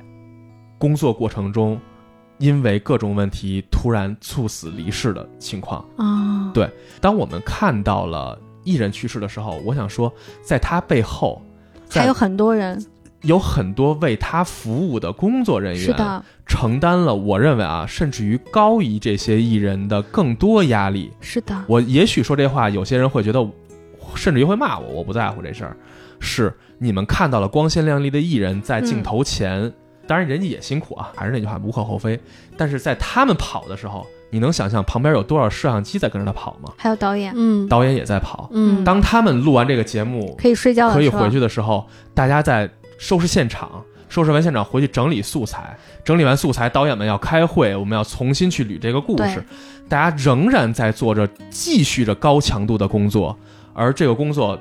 工作过程中因为各种问题突然猝死离世的情况啊。对，当我们看到了。艺人去世的时候，我想说，在他背后还有很多人，有很多为他服务的工作人员，承担了我认为啊，甚至于高于这些艺人的更多压力。是的，我也许说这话，有些人会觉得，甚至于会骂我，我不在乎这事儿。是你们看到了光鲜亮丽的艺人在镜头前，当然人家也辛苦啊，还是那句话，无可厚非。但是在他们跑的时候。你能想象旁边有多少摄像机在跟着他跑吗？还有导演，嗯，导演也在跑，嗯。当他们录完这个节目，可以睡觉，可以回去的时候，大家在收拾现场，收拾完现场回去整理素材，整理完素材，导演们要开会，我们要重新去捋这个故事，大家仍然在做着继续着高强度的工作，而这个工作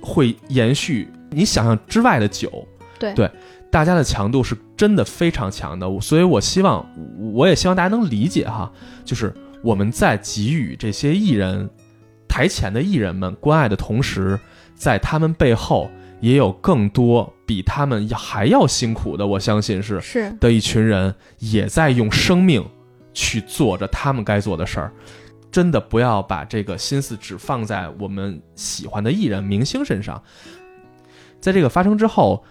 会延续你想象之外的久，对。对。大家的强度是真的非常强的，所以我希望，我也希望大家能理解哈，就是我们在给予这些艺人、台前的艺人们关爱的同时，在他们背后也有更多比他们还要辛苦的，我相信是是的一群人也在用生命去做着他们该做的事儿。真的不要把这个心思只放在我们喜欢的艺人、明星身上，在这个发生之后。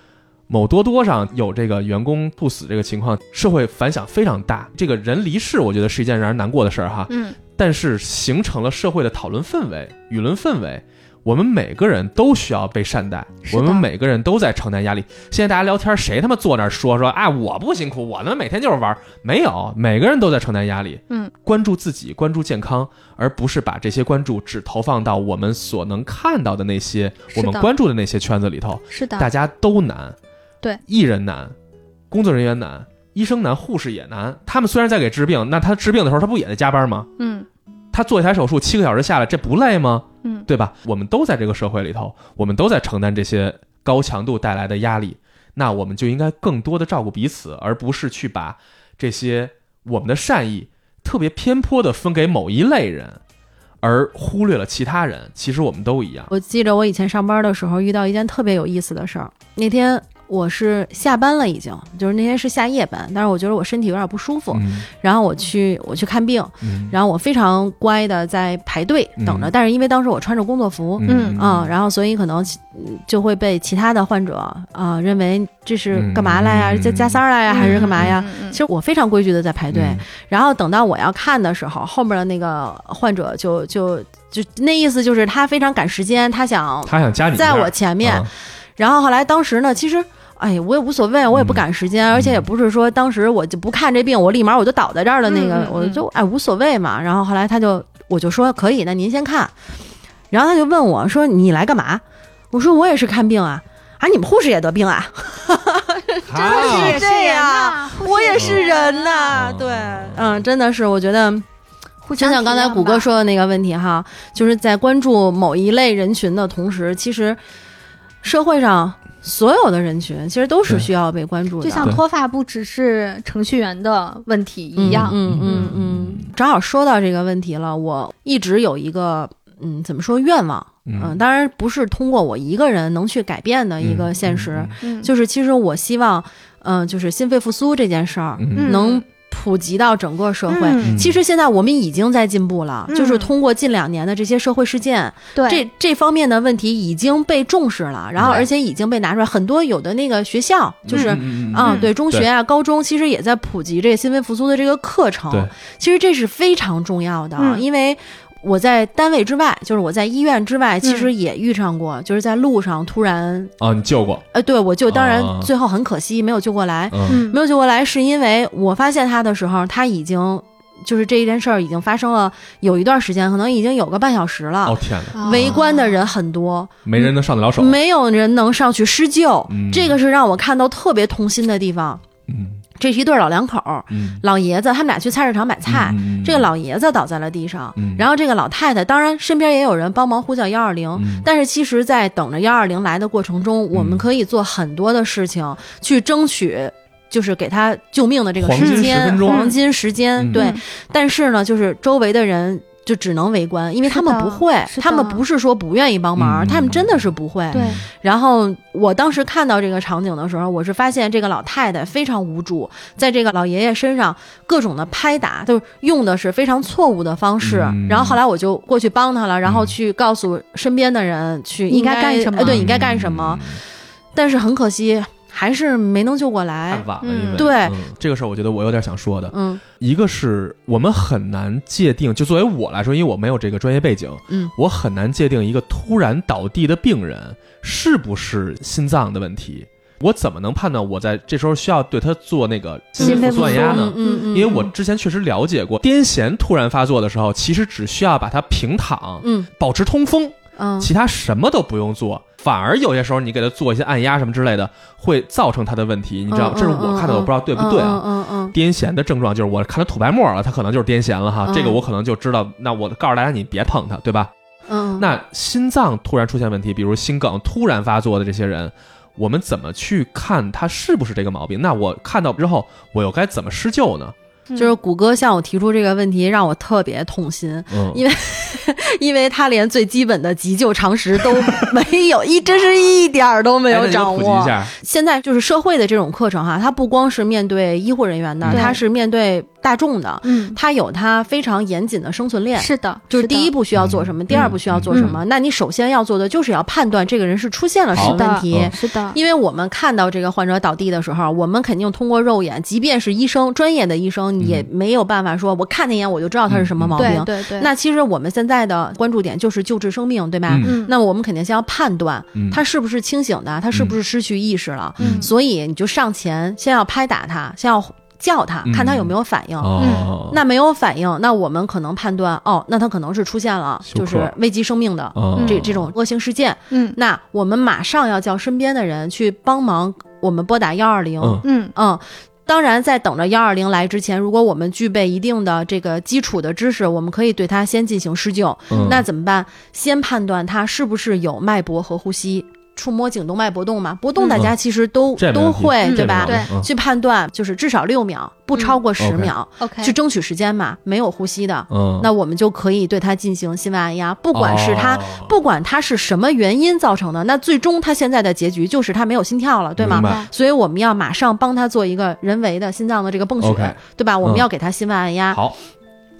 某多多上有这个员工不死这个情况，社会反响非常大。这个人离世，我觉得是一件让人难过的事儿哈。嗯。但是形成了社会的讨论氛围、舆论氛围，我们每个人都需要被善待。我们每个人都在承担压力。现在大家聊天，谁他妈坐那儿说说啊？我不辛苦，我他妈每天就是玩。没有，每个人都在承担压力。嗯。关注自己，关注健康，而不是把这些关注只投放到我们所能看到的那些我们关注的那些圈子里头。是的。大家都难。对，艺人难，工作人员难，医生难，护士也难。他们虽然在给治病，那他治病的时候，他不也在加班吗？嗯，他做一台手术七个小时下来，这不累吗？嗯，对吧？我们都在这个社会里头，我们都在承担这些高强度带来的压力，那我们就应该更多的照顾彼此，而不是去把这些我们的善意特别偏颇的分给某一类人，而忽略了其他人。其实我们都一样。我记着我以前上班的时候遇到一件特别有意思的事儿，那天。我是下班了，已经就是那天是下夜班，但是我觉得我身体有点不舒服，然后我去我去看病，然后我非常乖的在排队等着，但是因为当时我穿着工作服，嗯。啊，然后所以可能就会被其他的患者啊认为这是干嘛来呀，加加塞儿来呀，还是干嘛呀？其实我非常规矩的在排队，然后等到我要看的时候，后面的那个患者就就就那意思就是他非常赶时间，他想他想加你在我前面，然后后来当时呢，其实。哎，我也无所谓，我也不赶时间，而且也不是说当时我就不看这病，我立马我就倒在这儿的那个，我就哎无所谓嘛。然后后来他就我就说可以，那您先看。然后他就问我说：“你来干嘛？”我说：“我也是看病啊。”啊，你们护士也得病啊？真的是这样，我也是人呐。对，嗯，真的是，我觉得，就像刚才谷歌说的那个问题哈，就是在关注某一类人群的同时，其实社会上。所有的人群其实都是需要被关注的。就像脱发不只是程序员的问题一样。嗯嗯嗯。正好说到这个问题了，我一直有一个嗯，怎么说愿望？嗯，当然不是通过我一个人能去改变的一个现实，就是其实我希望，嗯，就是心肺复苏这件事儿能。普及到整个社会，其实现在我们已经在进步了，就是通过近两年的这些社会事件，这这方面的问题已经被重视了，然后而且已经被拿出来，很多有的那个学校，就是啊，对中学啊、高中，其实也在普及这个心肺复苏的这个课程，其实这是非常重要的，因为。我在单位之外，就是我在医院之外，其实也遇上过，就是在路上突然啊，你救过？呃，对，我救，当然最后很可惜没有救过来，没有救过来，是因为我发现他的时候，他已经就是这一件事儿已经发生了有一段时间，可能已经有个半小时了。哦天哪！围观的人很多，没人能上得了手，没有人能上去施救，这个是让我看到特别痛心的地方。嗯。这是一对老两口，老爷子他们俩去菜市场买菜，这个老爷子倒在了地上，然后这个老太太当然身边也有人帮忙呼叫幺二零，但是其实，在等着幺二零来的过程中，我们可以做很多的事情去争取，就是给他救命的这个时间，黄金时间，对，但是呢，就是周围的人。就只能围观，因为他们不会，他们不是说不愿意帮忙，他们真的是不会。对。然后我当时看到这个场景的时候，我是发现这个老太太非常无助，在这个老爷爷身上各种的拍打，就是用的是非常错误的方式。然后后来我就过去帮他了，然后去告诉身边的人去应该干什么，对，应该干什么。但是很可惜。还是没能救过来，太晚了。因为对这个事儿，我觉得我有点想说的。嗯，一个是我们很难界定，就作为我来说，因为我没有这个专业背景，嗯，我很难界定一个突然倒地的病人是不是心脏的问题。我怎么能判断我在这时候需要对他做那个心肺复苏按压呢？嗯嗯，因为我之前确实了解过，癫痫突然发作的时候，其实只需要把他平躺，嗯，保持通风，嗯，其他什么都不用做。反而有些时候，你给他做一些按压什么之类的，会造成他的问题，你知道这是我看的，我不知道对不对啊？嗯嗯。癫痫的症状就是我看他吐白沫了，他可能就是癫痫了哈。这个我可能就知道，那我告诉大家，你别碰他，对吧？嗯。那心脏突然出现问题，比如心梗突然发作的这些人，我们怎么去看他是不是这个毛病？那我看到之后，我又该怎么施救呢？就是谷歌向我提出这个问题，让我特别痛心，因为因为他连最基本的急救常识都 没有，一真是一点儿都没有掌握。现在就是社会的这种课程哈，它不光是面对医护人员的，它是面对。大众的，嗯，它有它非常严谨的生存链，是的，就是第一步需要做什么，第二步需要做什么。那你首先要做的就是要判断这个人是出现了什么问题，是的。因为我们看到这个患者倒地的时候，我们肯定通过肉眼，即便是医生专业的医生，也没有办法说我看他一眼我就知道他是什么毛病。对对。那其实我们现在的关注点就是救治生命，对吧？嗯。那我们肯定先要判断他是不是清醒的，他是不是失去意识了。嗯。所以你就上前先要拍打他，先要。叫他看他有没有反应，嗯，那没有反应，那我们可能判断，哦，那他可能是出现了就是危及生命的这这种恶性事件，嗯，那我们马上要叫身边的人去帮忙，我们拨打幺二零，嗯。嗯，当然在等着幺二零来之前，如果我们具备一定的这个基础的知识，我们可以对他先进行施救，那怎么办？先判断他是不是有脉搏和呼吸。触摸颈动脉搏动嘛，搏动大家其实都都会对吧？对，去判断就是至少六秒，不超过十秒，OK，去争取时间嘛。没有呼吸的，嗯，那我们就可以对他进行心外按压，不管是他，不管他是什么原因造成的，那最终他现在的结局就是他没有心跳了，对吗？所以我们要马上帮他做一个人为的心脏的这个泵血，对吧？我们要给他心外按压。好，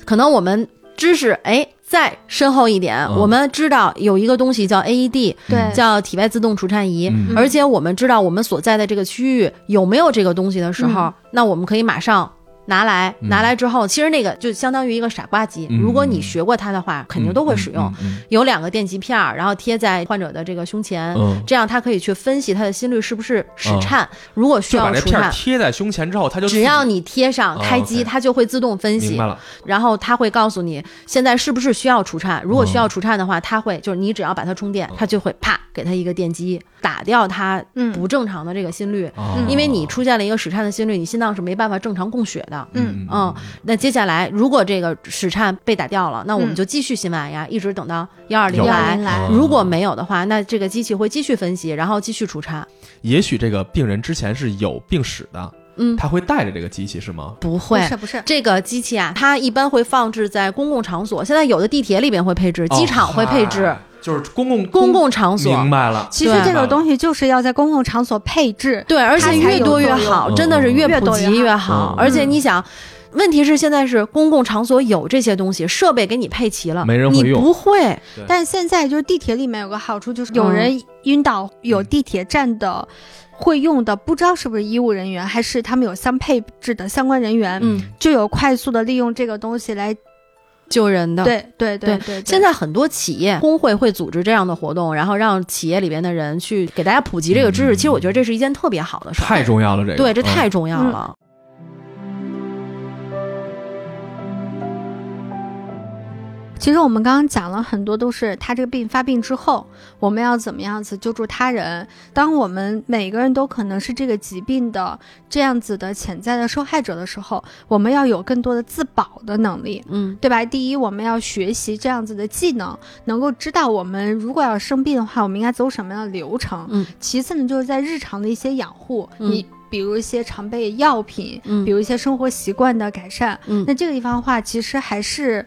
可能我们知识哎。再深厚一点，我们知道有一个东西叫 AED，对，叫体外自动除颤仪，而且我们知道我们所在的这个区域有没有这个东西的时候，那我们可以马上。拿来，拿来之后，其实那个就相当于一个傻瓜机。如果你学过它的话，肯定都会使用。有两个电极片儿，然后贴在患者的这个胸前，这样他可以去分析他的心率是不是室颤。如果需要除颤，贴在胸前之后，它就只要你贴上开机，它就会自动分析。然后它会告诉你现在是不是需要除颤。如果需要除颤的话，它会就是你只要把它充电，它就会啪给它一个电击，打掉它不正常的这个心率。因为你出现了一个室颤的心率，你心脏是没办法正常供血的。的。嗯嗯，那接下来如果这个室颤被打掉了，那我们就继续心外压，一直等到幺二零来。如果没有的话，那这个机器会继续分析，然后继续除颤。也许这个病人之前是有病史的。嗯，他会带着这个机器是吗？不会，不是不是这个机器啊，它一般会放置在公共场所。现在有的地铁里边会配置，机场会配置，就是公共公共场所。明白了，其实这个东西就是要在公共场所配置，对，而且越多越好，真的是越普及越好。而且你想，问题是现在是公共场所有这些东西，设备给你配齐了，没人会用，不会。但现在就是地铁里面有个好处，就是有人晕倒，有地铁站的。会用的不知道是不是医务人员，还是他们有相配置的相关人员，嗯，就有快速的利用这个东西来救人的。对对对对。现在很多企业工会会组织这样的活动，然后让企业里边的人去给大家普及这个知识。其实我觉得这是一件特别好的事，太重要了。这个对，这太重要了。其实我们刚刚讲了很多，都是他这个病发病之后，我们要怎么样子救助他人。当我们每个人都可能是这个疾病的这样子的潜在的受害者的时候，我们要有更多的自保的能力，嗯，对吧？第一，我们要学习这样子的技能，能够知道我们如果要生病的话，我们应该走什么样的流程。嗯，其次呢，就是在日常的一些养护，你比如一些常备药品，嗯，比如一些生活习惯的改善，嗯，那这个地方的话，其实还是。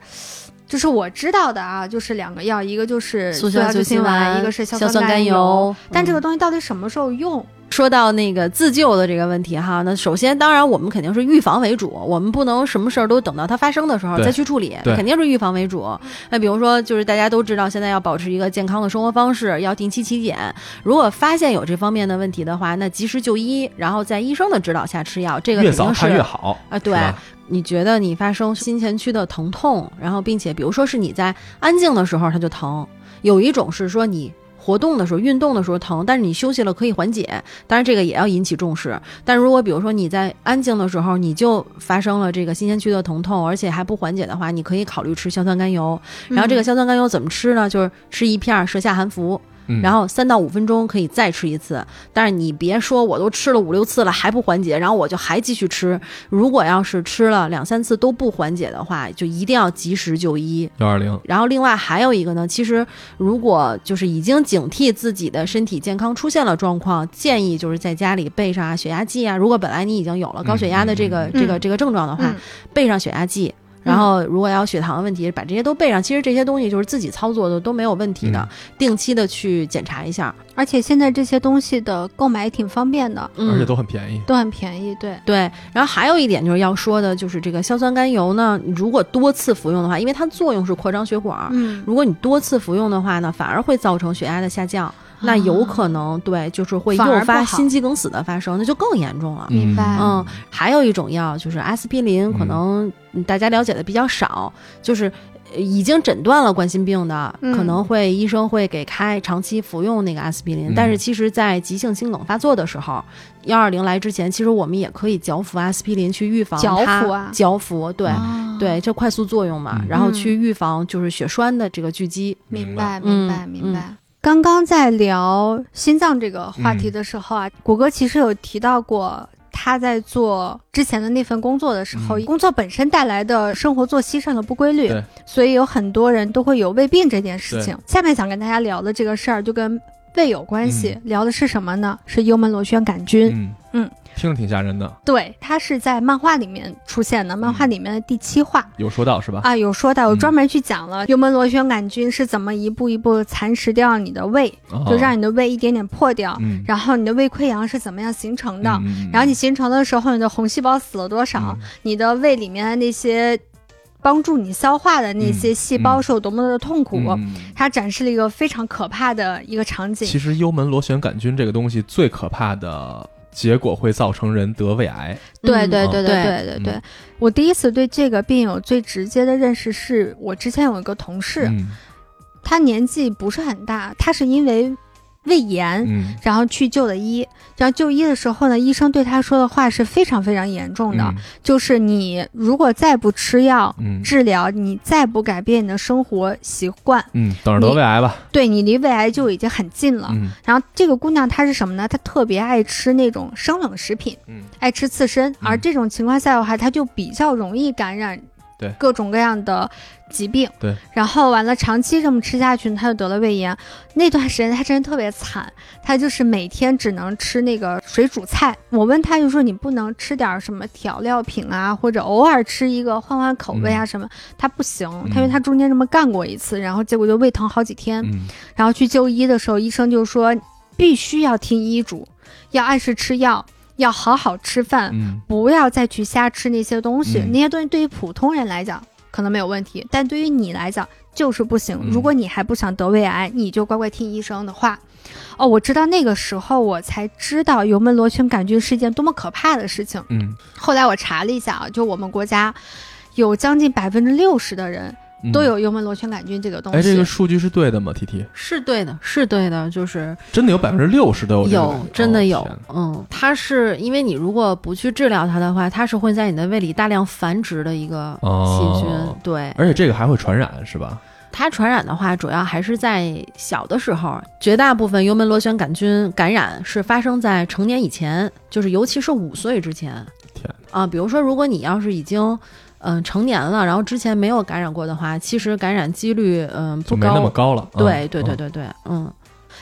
就是我知道的啊，就是两个药，一个就是速效救心丸，一个是硝酸甘油。但这个东西到底什么时候用？说到那个自救的这个问题哈，那首先当然我们肯定是预防为主，我们不能什么事儿都等到它发生的时候再去处理，肯定是预防为主。那比如说，就是大家都知道，现在要保持一个健康的生活方式，要定期体检。如果发现有这方面的问题的话，那及时就医，然后在医生的指导下吃药，这个肯定是越好啊。对。你觉得你发生心前区的疼痛，然后并且比如说是你在安静的时候它就疼，有一种是说你活动的时候、运动的时候疼，但是你休息了可以缓解，当然这个也要引起重视。但如果比如说你在安静的时候你就发生了这个新鲜区的疼痛，而且还不缓解的话，你可以考虑吃硝酸甘油。然后这个硝酸甘油怎么吃呢？就是吃一片舌下含服。然后三到五分钟可以再吃一次，但是你别说我都吃了五六次了还不缓解，然后我就还继续吃。如果要是吃了两三次都不缓解的话，就一定要及时就医。幺二零。然后另外还有一个呢，其实如果就是已经警惕自己的身体健康出现了状况，建议就是在家里备上血压计啊。如果本来你已经有了高血压的这个这个这个症状的话，备上血压计。然后，如果要血糖的问题，把这些都备上。其实这些东西就是自己操作的都没有问题的，定期的去检查一下。而且现在这些东西的购买也挺方便的，而且都很便宜，都很便宜。对对。然后还有一点就是要说的，就是这个硝酸甘油呢，如果多次服用的话，因为它作用是扩张血管，嗯，如果你多次服用的话呢，反而会造成血压的下降。那有可能对，就是会诱发心肌梗死的发生，那就更严重了。明白。嗯，还有一种药就是阿司匹林，可能大家了解的比较少，就是已经诊断了冠心病的，可能会医生会给开长期服用那个阿司匹林。但是其实，在急性心梗发作的时候，幺二零来之前，其实我们也可以嚼服阿司匹林去预防嚼服啊，嚼服，对对，这快速作用嘛，然后去预防就是血栓的这个聚集。明白，明白，明白。刚刚在聊心脏这个话题的时候啊，谷歌其实有提到过，他在做之前的那份工作的时候，工作本身带来的生活作息上的不规律，所以有很多人都会有胃病这件事情。下面想跟大家聊的这个事儿就跟胃有关系，聊的是什么呢？是幽门螺旋杆菌。嗯。听着挺吓人的，对，它是在漫画里面出现的，漫画里面的第七话。有说到是吧？啊，有说到，我专门去讲了幽门螺旋杆菌是怎么一步一步蚕食掉你的胃，就让你的胃一点点破掉，然后你的胃溃疡是怎么样形成的，然后你形成的时候，你的红细胞死了多少，你的胃里面的那些帮助你消化的那些细胞是有多么的痛苦，它展示了一个非常可怕的一个场景。其实幽门螺旋杆菌这个东西最可怕的。结果会造成人得胃癌。对对对对对对对，我第一次对这个病有最直接的认识，是我之前有一个同事，他年纪不是很大，他是因为胃炎，然后去就的医。然后就医的时候呢，医生对他说的话是非常非常严重的，就是你如果再不吃药治疗，你再不改变你的生活习惯，嗯，等着得胃癌吧。对你离胃癌就已经很近了。然后这个姑娘她是什么呢？她特别爱吃那种生冷食品，嗯，爱吃刺身，而这种情况下的话，她就比较容易感染。对各种各样的疾病，对，然后完了，长期这么吃下去，他就得了胃炎。那段时间他真的特别惨，他就是每天只能吃那个水煮菜。我问他就说你不能吃点什么调料品啊，或者偶尔吃一个换换口味啊什么？他不行，他因为他中间这么干过一次，然后结果就胃疼好几天。然后去就医的时候，医生就说必须要听医嘱，要按时吃药。要好好吃饭，不要再去瞎吃那些东西。那些东西对于普通人来讲可能没有问题，但对于你来讲就是不行。如果你还不想得胃癌，你就乖乖听医生的话。哦，我知道那个时候我才知道幽门螺旋杆菌是一件多么可怕的事情。嗯，后来我查了一下啊，就我们国家有将近百分之六十的人。都有幽门螺旋杆菌这个东西。哎，这个数据是对的吗？T T 是对的，是对的，就是真的有百分之六十都有。有，真的有。嗯，它是因为你如果不去治疗它的话，它是会在你的胃里大量繁殖的一个细菌。对，而且这个还会传染，是吧？它传染的话，主要还是在小的时候。绝大部分幽门螺旋杆菌感染是发生在成年以前，就是尤其是五岁之前。天啊！比如说，如果你要是已经。嗯，成年了，然后之前没有感染过的话，其实感染几率嗯不高，没那么高了。对对对对对，嗯，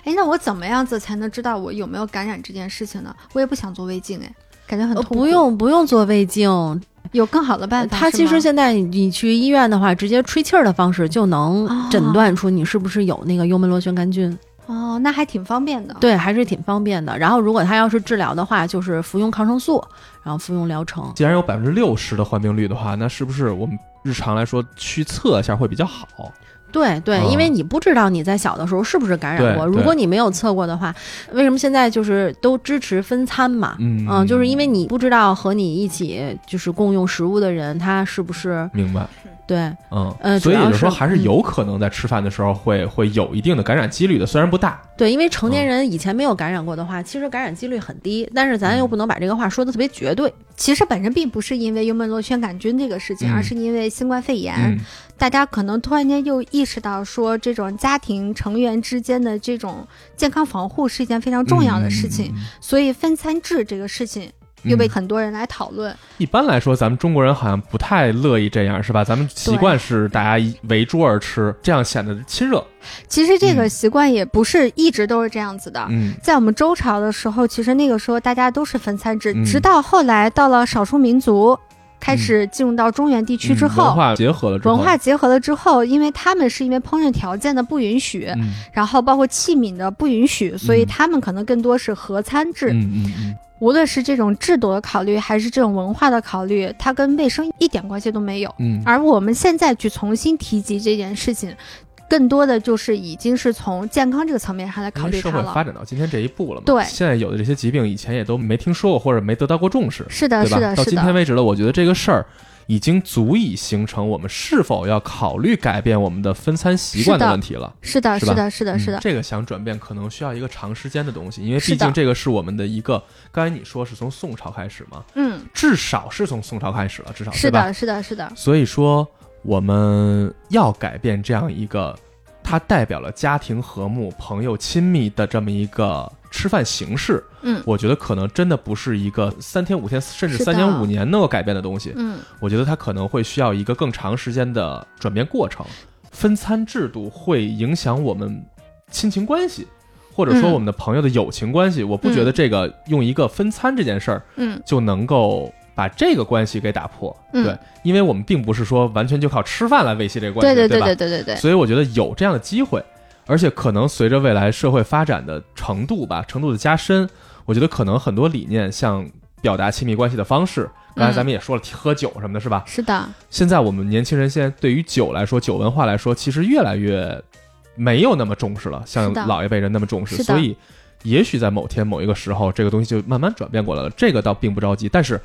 哎，那我怎么样子才能知道我有没有感染这件事情呢？我也不想做胃镜，哎，感觉很痛苦。不用不用做胃镜，有更好的办法。他其实现在你去医院的话，直接吹气儿的方式就能诊断出你是不是有那个幽门螺旋杆菌。哦，那还挺方便的。对，还是挺方便的。然后，如果他要是治疗的话，就是服用抗生素，然后服用疗程。既然有百分之六十的患病率的话，那是不是我们日常来说去测一下会比较好？对对，因为你不知道你在小的时候是不是感染过。如果你没有测过的话，为什么现在就是都支持分餐嘛？嗯，就是因为你不知道和你一起就是共用食物的人他是不是明白。对，嗯嗯，所以就是说，还是有可能在吃饭的时候会会有一定的感染几率的，虽然不大。对，因为成年人以前没有感染过的话，其实感染几率很低。但是咱又不能把这个话说的特别绝对。其实本身并不是因为幽门螺旋杆菌这个事情，而是因为新冠肺炎。大家可能突然间又意识到，说这种家庭成员之间的这种健康防护是一件非常重要的事情，所以分餐制这个事情。又被很多人来讨论。一般来说，咱们中国人好像不太乐意这样，是吧？咱们习惯是大家围桌而吃，这样显得亲热。其实这个习惯也不是一直都是这样子的。嗯，在我们周朝的时候，其实那个时候大家都是分餐制，直到后来到了少数民族开始进入到中原地区之后，文化结合了，文化结合了之后，因为他们是因为烹饪条件的不允许，然后包括器皿的不允许，所以他们可能更多是合餐制。嗯嗯嗯。无论是这种制度的考虑，还是这种文化的考虑，它跟卫生一点关系都没有。嗯，而我们现在去重新提及这件事情，更多的就是已经是从健康这个层面上来考虑它了。社会发展到今天这一步了嘛？对，现在有的这些疾病以前也都没听说过，或者没得到过重视。是的，是的，是的。到今天为止了，我觉得这个事儿。已经足以形成我们是否要考虑改变我们的分餐习惯的问题了。是的，是的，是的，是的。这个想转变可能需要一个长时间的东西，因为毕竟这个是我们的一个。刚才你说是从宋朝开始嘛？嗯，至少是从宋朝开始了，至少是的，是的，是的。所以说我们要改变这样一个，它代表了家庭和睦、朋友亲密的这么一个。吃饭形式，嗯，我觉得可能真的不是一个三天五天，甚至三年五年能够改变的东西，嗯，我觉得它可能会需要一个更长时间的转变过程。分餐制度会影响我们亲情关系，或者说我们的朋友的友情关系。我不觉得这个用一个分餐这件事儿，嗯，就能够把这个关系给打破，对，因为我们并不是说完全就靠吃饭来维系这个关系，对对对对对对对，所以我觉得有这样的机会。而且可能随着未来社会发展的程度吧，程度的加深，我觉得可能很多理念，像表达亲密关系的方式，刚才咱们也说了，喝酒什么的，是吧？是的。现在我们年轻人现在对于酒来说，酒文化来说，其实越来越没有那么重视了，像老一辈人那么重视。所以，也许在某天某一个时候，这个东西就慢慢转变过来了。这个倒并不着急。但是，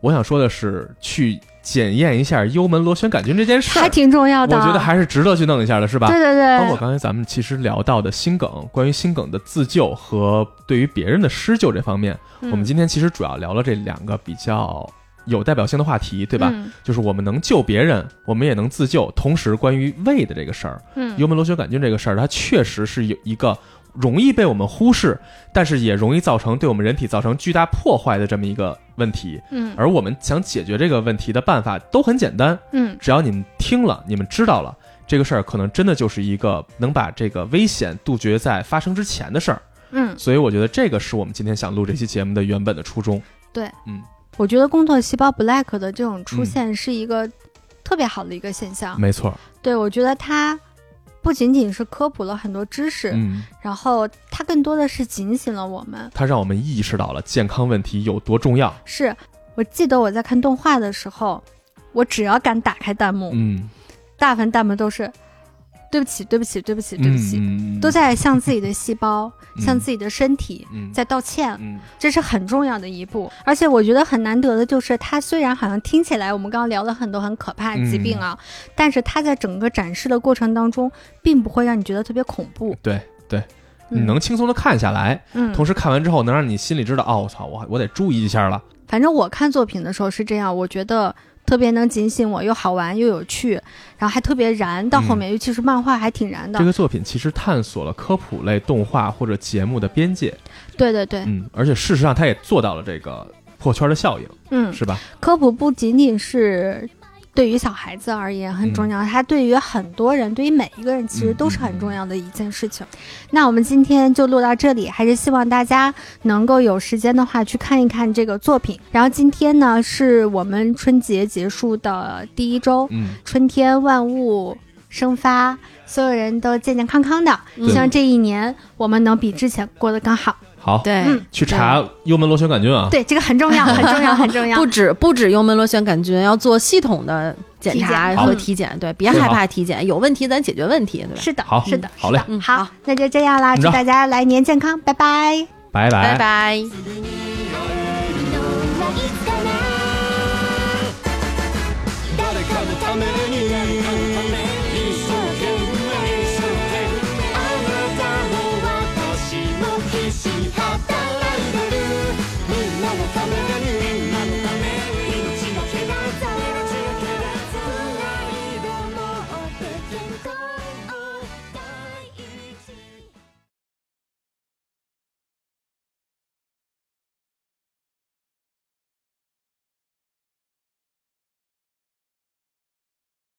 我想说的是，去检验一下幽门螺旋杆菌这件事，还挺重要的。我觉得还是值得去弄一下的，是吧？对对对。包括刚才咱们其实聊到的心梗，关于心梗的自救和对于别人的施救这方面，我们今天其实主要聊了这两个比较有代表性的话题，对吧？就是我们能救别人，我们也能自救。同时，关于胃的这个事儿，幽门螺旋杆菌这个事儿，它确实是有一个。容易被我们忽视，但是也容易造成对我们人体造成巨大破坏的这么一个问题。嗯，而我们想解决这个问题的办法都很简单。嗯，只要你们听了，你们知道了这个事儿，可能真的就是一个能把这个危险杜绝在发生之前的事儿。嗯，所以我觉得这个是我们今天想录这期节目的原本的初衷。对，嗯，我觉得工作细胞 Black 的这种出现是一个特别好的一个现象。没错。对，我觉得它。不仅仅是科普了很多知识，嗯，然后它更多的是警醒了我们，它让我们意识到了健康问题有多重要。是我记得我在看动画的时候，我只要敢打开弹幕，嗯，大部分弹幕都是。对不起，对不起，对不起，对不起，都在向自己的细胞、向自己的身体在道歉，这是很重要的一步。而且我觉得很难得的就是，它虽然好像听起来我们刚刚聊了很多很可怕的疾病啊，但是它在整个展示的过程当中，并不会让你觉得特别恐怖。对对，你能轻松的看下来，嗯，同时看完之后能让你心里知道，哦，我操，我我得注意一下了。反正我看作品的时候是这样，我觉得。特别能警醒我，又好玩又有趣，然后还特别燃。到后面，尤其是漫画还挺燃的。这个作品其实探索了科普类动画或者节目的边界。对对对，嗯，而且事实上，它也做到了这个破圈的效应。嗯，是吧？科普不仅仅是。对于小孩子而言很重要，它对于很多人，对于每一个人其实都是很重要的一件事情。那我们今天就录到这里，还是希望大家能够有时间的话去看一看这个作品。然后今天呢，是我们春节结束的第一周，嗯，春天万物生发，所有人都健健康康的，希望这一年我们能比之前过得更好。好，对，去查幽门螺旋杆菌啊！对，这个很重要，很重要，很重要。不止不止幽门螺旋杆菌，要做系统的检查和体检。对，别害怕体检，有问题咱解决问题，对吧？是的，好，是的，好嘞，嗯，好，那就这样啦，祝大家来年健康，拜拜，拜拜，拜拜。